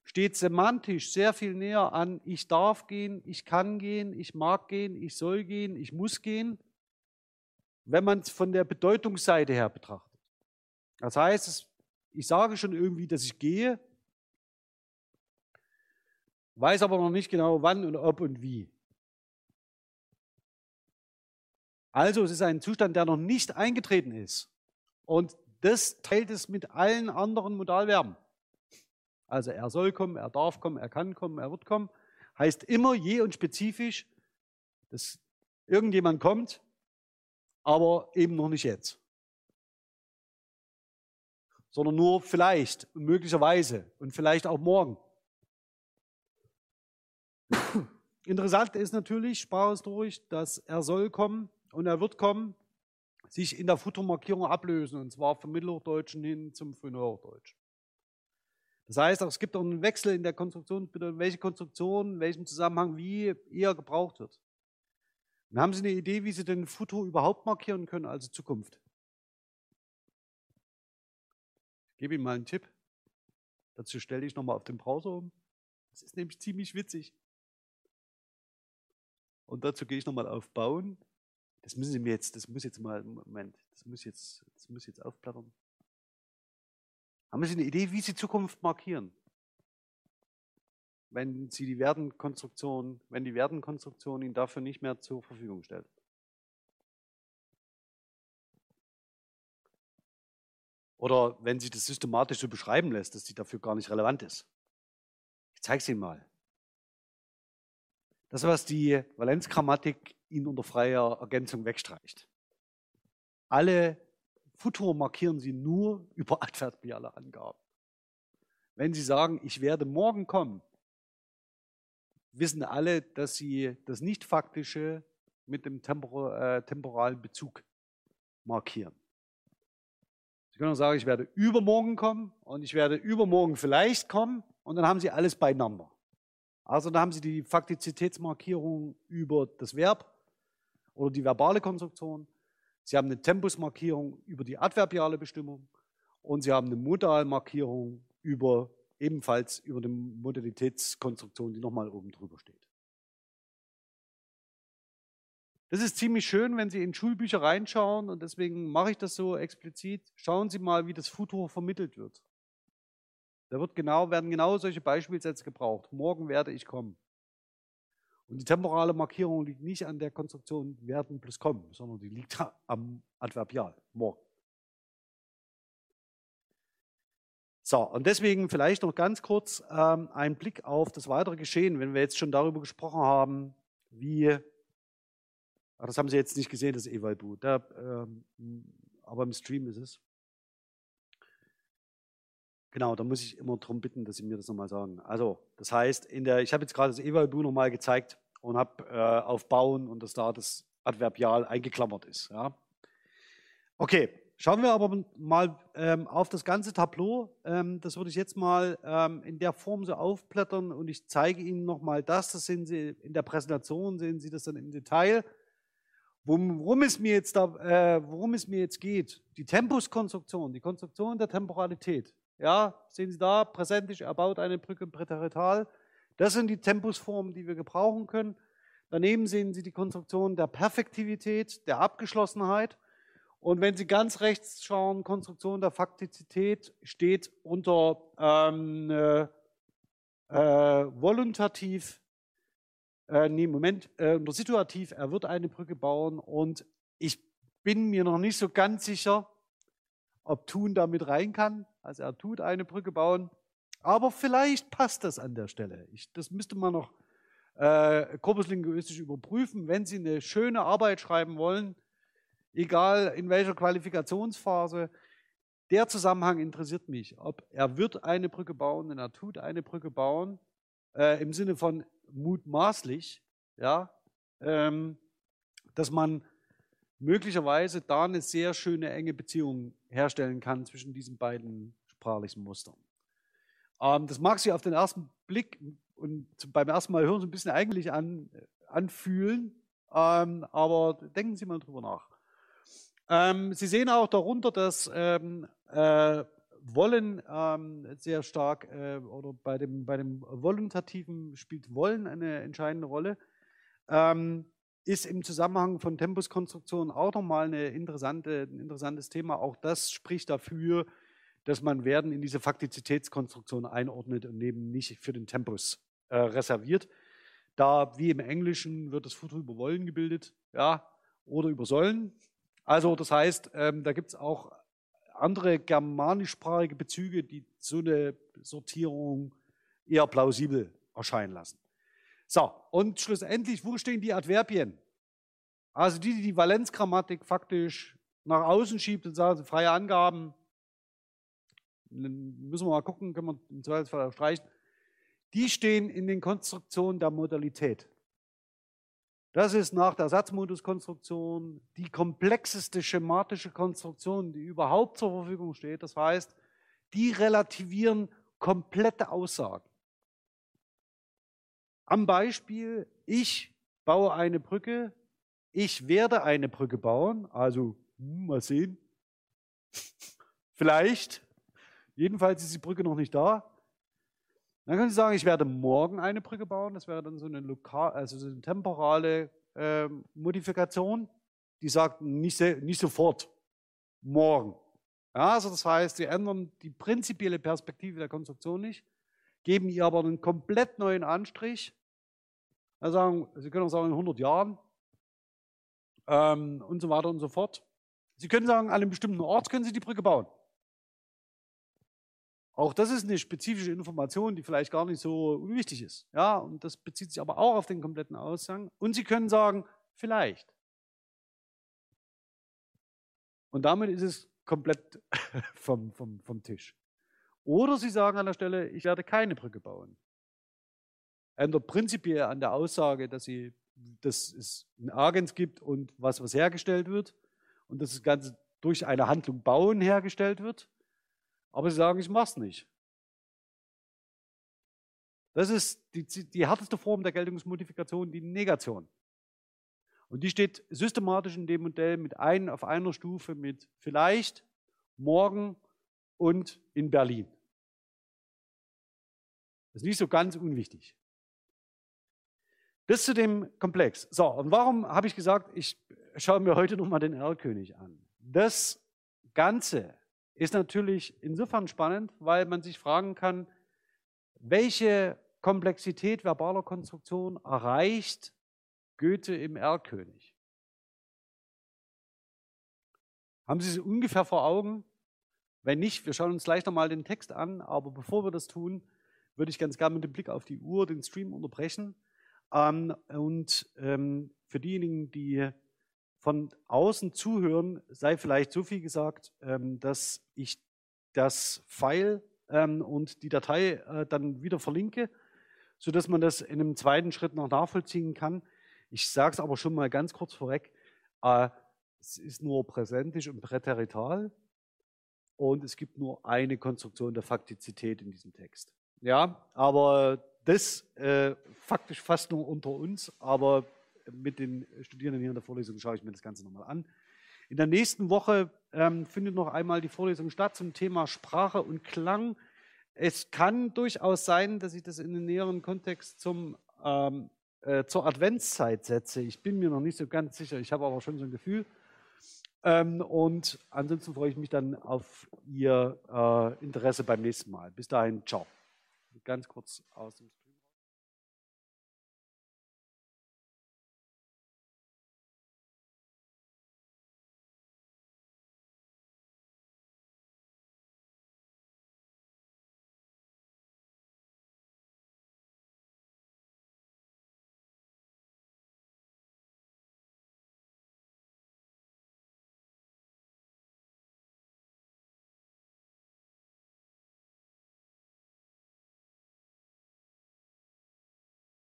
steht semantisch sehr viel näher an ich darf gehen, ich kann gehen, ich mag gehen, ich soll gehen, ich muss gehen, wenn man es von der Bedeutungsseite her betrachtet. Das heißt, ich sage schon irgendwie, dass ich gehe, weiß aber noch nicht genau wann und ob und wie. Also es ist ein Zustand, der noch nicht eingetreten ist. Und das teilt es mit allen anderen Modalverben. Also er soll kommen, er darf kommen, er kann kommen, er wird kommen. Heißt immer je und spezifisch, dass irgendjemand kommt, aber eben noch nicht jetzt. Sondern nur vielleicht und möglicherweise und vielleicht auch morgen. Interessant ist natürlich sprachhistorisch, dass er soll kommen und er wird kommen, sich in der Futtermarkierung ablösen, und zwar vom Mittelhochdeutschen hin zum Frühneuhochdeutschen. Das heißt, es gibt auch einen Wechsel in der Konstruktion, welche Konstruktion, in welchem Zusammenhang wie eher gebraucht wird. Und haben Sie eine Idee, wie Sie den Futur überhaupt markieren können, also Zukunft? Ich gebe Ihnen mal einen Tipp. Dazu stelle ich nochmal auf den Browser um. Das ist nämlich ziemlich witzig. Und dazu gehe ich nochmal auf Bauen. Das müssen Sie mir jetzt, das muss jetzt mal, Moment, das muss jetzt, das muss jetzt aufplattern. Haben Sie eine Idee, wie Sie Zukunft markieren? Wenn Sie die Wertenkonstruktion, wenn die Wertenkonstruktion Ihnen dafür nicht mehr zur Verfügung stellt. Oder wenn sich das systematisch so beschreiben lässt, dass sie dafür gar nicht relevant ist. Ich zeige es Ihnen mal. Das, was die Valenzgrammatik Ihnen unter freier Ergänzung wegstreicht. Alle Futur markieren Sie nur über adverbiale Angaben. Wenn Sie sagen, ich werde morgen kommen, wissen alle, dass Sie das Nicht-Faktische mit dem Tempor äh, temporalen Bezug markieren. Sie können auch sagen, ich werde übermorgen kommen und ich werde übermorgen vielleicht kommen und dann haben Sie alles beieinander. Also da haben Sie die Faktizitätsmarkierung über das Verb oder die verbale Konstruktion. Sie haben eine Tempusmarkierung über die adverbiale Bestimmung und Sie haben eine Modalmarkierung über ebenfalls über die Modalitätskonstruktion, die nochmal oben drüber steht. Das ist ziemlich schön, wenn Sie in Schulbücher reinschauen und deswegen mache ich das so explizit. Schauen Sie mal, wie das Futur vermittelt wird. Da wird genau, werden genau solche Beispielsätze gebraucht. Morgen werde ich kommen. Und die temporale Markierung liegt nicht an der Konstruktion werden plus kommen, sondern die liegt am Adverbial, morgen. So, und deswegen vielleicht noch ganz kurz ähm, ein Blick auf das weitere Geschehen, wenn wir jetzt schon darüber gesprochen haben, wie, ach, das haben Sie jetzt nicht gesehen, das Evalbu, da, ähm, aber im Stream ist es. Genau, da muss ich immer darum bitten, dass Sie mir das nochmal sagen. Also, das heißt, in der, ich habe jetzt gerade das Evalbu nochmal gezeigt und habe äh, auf Bauen und dass da das Adverbial eingeklammert ist. Ja. Okay, Schauen wir aber mal ähm, auf das ganze Tableau. Ähm, das würde ich jetzt mal ähm, in der Form so aufblättern und ich zeige Ihnen nochmal das. Das sehen Sie in der Präsentation, sehen Sie das dann im Detail. Worum es mir jetzt, da, äh, worum es mir jetzt geht, die Tempuskonstruktion, die Konstruktion der Temporalität. Ja, sehen Sie da, präsentisch erbaut eine Brücke präterital. Das sind die Tempusformen, die wir gebrauchen können. Daneben sehen Sie die Konstruktion der Perfektivität, der Abgeschlossenheit. Und wenn Sie ganz rechts schauen, Konstruktion der Faktizität steht unter ähm, äh, äh, voluntativ, äh, nee, Moment, äh, unter situativ, er wird eine Brücke bauen und ich bin mir noch nicht so ganz sicher, ob tun damit rein kann. Also er tut eine Brücke bauen, aber vielleicht passt das an der Stelle. Ich, das müsste man noch äh, korpuslinguistisch überprüfen. Wenn Sie eine schöne Arbeit schreiben wollen, egal in welcher Qualifikationsphase. Der Zusammenhang interessiert mich, ob er wird eine Brücke bauen und er tut eine Brücke bauen, äh, im Sinne von mutmaßlich, ja, ähm, dass man möglicherweise da eine sehr schöne enge Beziehung herstellen kann zwischen diesen beiden sprachlichen Mustern. Ähm, das mag sich auf den ersten Blick und beim ersten Mal hören so ein bisschen eigentlich an, anfühlen, ähm, aber denken Sie mal drüber nach. Ähm, Sie sehen auch darunter, dass ähm, äh, Wollen ähm, sehr stark äh, oder bei dem, bei dem Voluntativen spielt Wollen eine entscheidende Rolle. Ähm, ist im Zusammenhang von Tempuskonstruktion auch nochmal eine interessante, ein interessantes Thema. Auch das spricht dafür, dass man Werden in diese Faktizitätskonstruktion einordnet und eben nicht für den Tempus äh, reserviert. Da, wie im Englischen, wird das Futur über Wollen gebildet, ja, oder über Sollen. Also das heißt, ähm, da gibt es auch andere germanischsprachige Bezüge, die so eine Sortierung eher plausibel erscheinen lassen. So, und schlussendlich, wo stehen die Adverbien? Also die, die die Valenzgrammatik faktisch nach außen schiebt und sagen, freie Angaben, müssen wir mal gucken, können wir im Zweifelsfall streichen, die stehen in den Konstruktionen der Modalität. Das ist nach der Satzmoduskonstruktion die komplexeste schematische Konstruktion, die überhaupt zur Verfügung steht. Das heißt, die relativieren komplette Aussagen. Am Beispiel, ich baue eine Brücke, ich werde eine Brücke bauen, also hm, mal sehen, vielleicht, jedenfalls ist die Brücke noch nicht da. Dann können Sie sagen, ich werde morgen eine Brücke bauen. Das wäre dann so eine, lokal, also so eine temporale äh, Modifikation. Die sagt nicht, nicht sofort, morgen. Ja, also das heißt, Sie ändern die prinzipielle Perspektive der Konstruktion nicht, geben ihr aber einen komplett neuen Anstrich. Also sagen, Sie können auch sagen, in 100 Jahren ähm, und so weiter und so fort. Sie können sagen, an einem bestimmten Ort können Sie die Brücke bauen. Auch das ist eine spezifische Information, die vielleicht gar nicht so unwichtig ist. Ja, und das bezieht sich aber auch auf den kompletten Aussang. Und Sie können sagen, vielleicht. Und damit ist es komplett vom, vom, vom Tisch. Oder Sie sagen an der Stelle, ich werde keine Brücke bauen. Ändert prinzipiell an der Aussage, dass, Sie, dass es ein Agens gibt und was, was hergestellt wird und dass das Ganze durch eine Handlung bauen hergestellt wird. Aber sie sagen, ich mache es nicht. Das ist die, die härteste Form der Geltungsmodifikation, die Negation. Und die steht systematisch in dem Modell mit ein, auf einer Stufe mit vielleicht, morgen und in Berlin. Das ist nicht so ganz unwichtig. Bis zu dem Komplex. So, und warum habe ich gesagt, ich schaue mir heute nochmal den Erlkönig an? Das Ganze ist natürlich insofern spannend, weil man sich fragen kann, welche Komplexität verbaler Konstruktion erreicht Goethe im Erlkönig? Haben Sie es ungefähr vor Augen? Wenn nicht, wir schauen uns gleich nochmal den Text an, aber bevor wir das tun, würde ich ganz gerne mit dem Blick auf die Uhr den Stream unterbrechen. Ähm, und ähm, für diejenigen, die von außen zuhören, sei vielleicht so viel gesagt, ähm, dass ich das File ähm, und die Datei äh, dann wieder verlinke, sodass man das in einem zweiten Schritt noch nachvollziehen kann. Ich sage es aber schon mal ganz kurz vorweg. Äh, es ist nur präsentisch und präterital und es gibt nur eine Konstruktion der Faktizität in diesem Text. Ja, aber das äh, faktisch fast nur unter uns, aber mit den Studierenden hier in der Vorlesung schaue ich mir das Ganze nochmal an. In der nächsten Woche ähm, findet noch einmal die Vorlesung statt zum Thema Sprache und Klang. Es kann durchaus sein, dass ich das in den näheren Kontext zum, ähm, äh, zur Adventszeit setze. Ich bin mir noch nicht so ganz sicher, ich habe aber schon so ein Gefühl. Ähm, und ansonsten freue ich mich dann auf Ihr äh, Interesse beim nächsten Mal. Bis dahin, ciao. Ganz kurz aus dem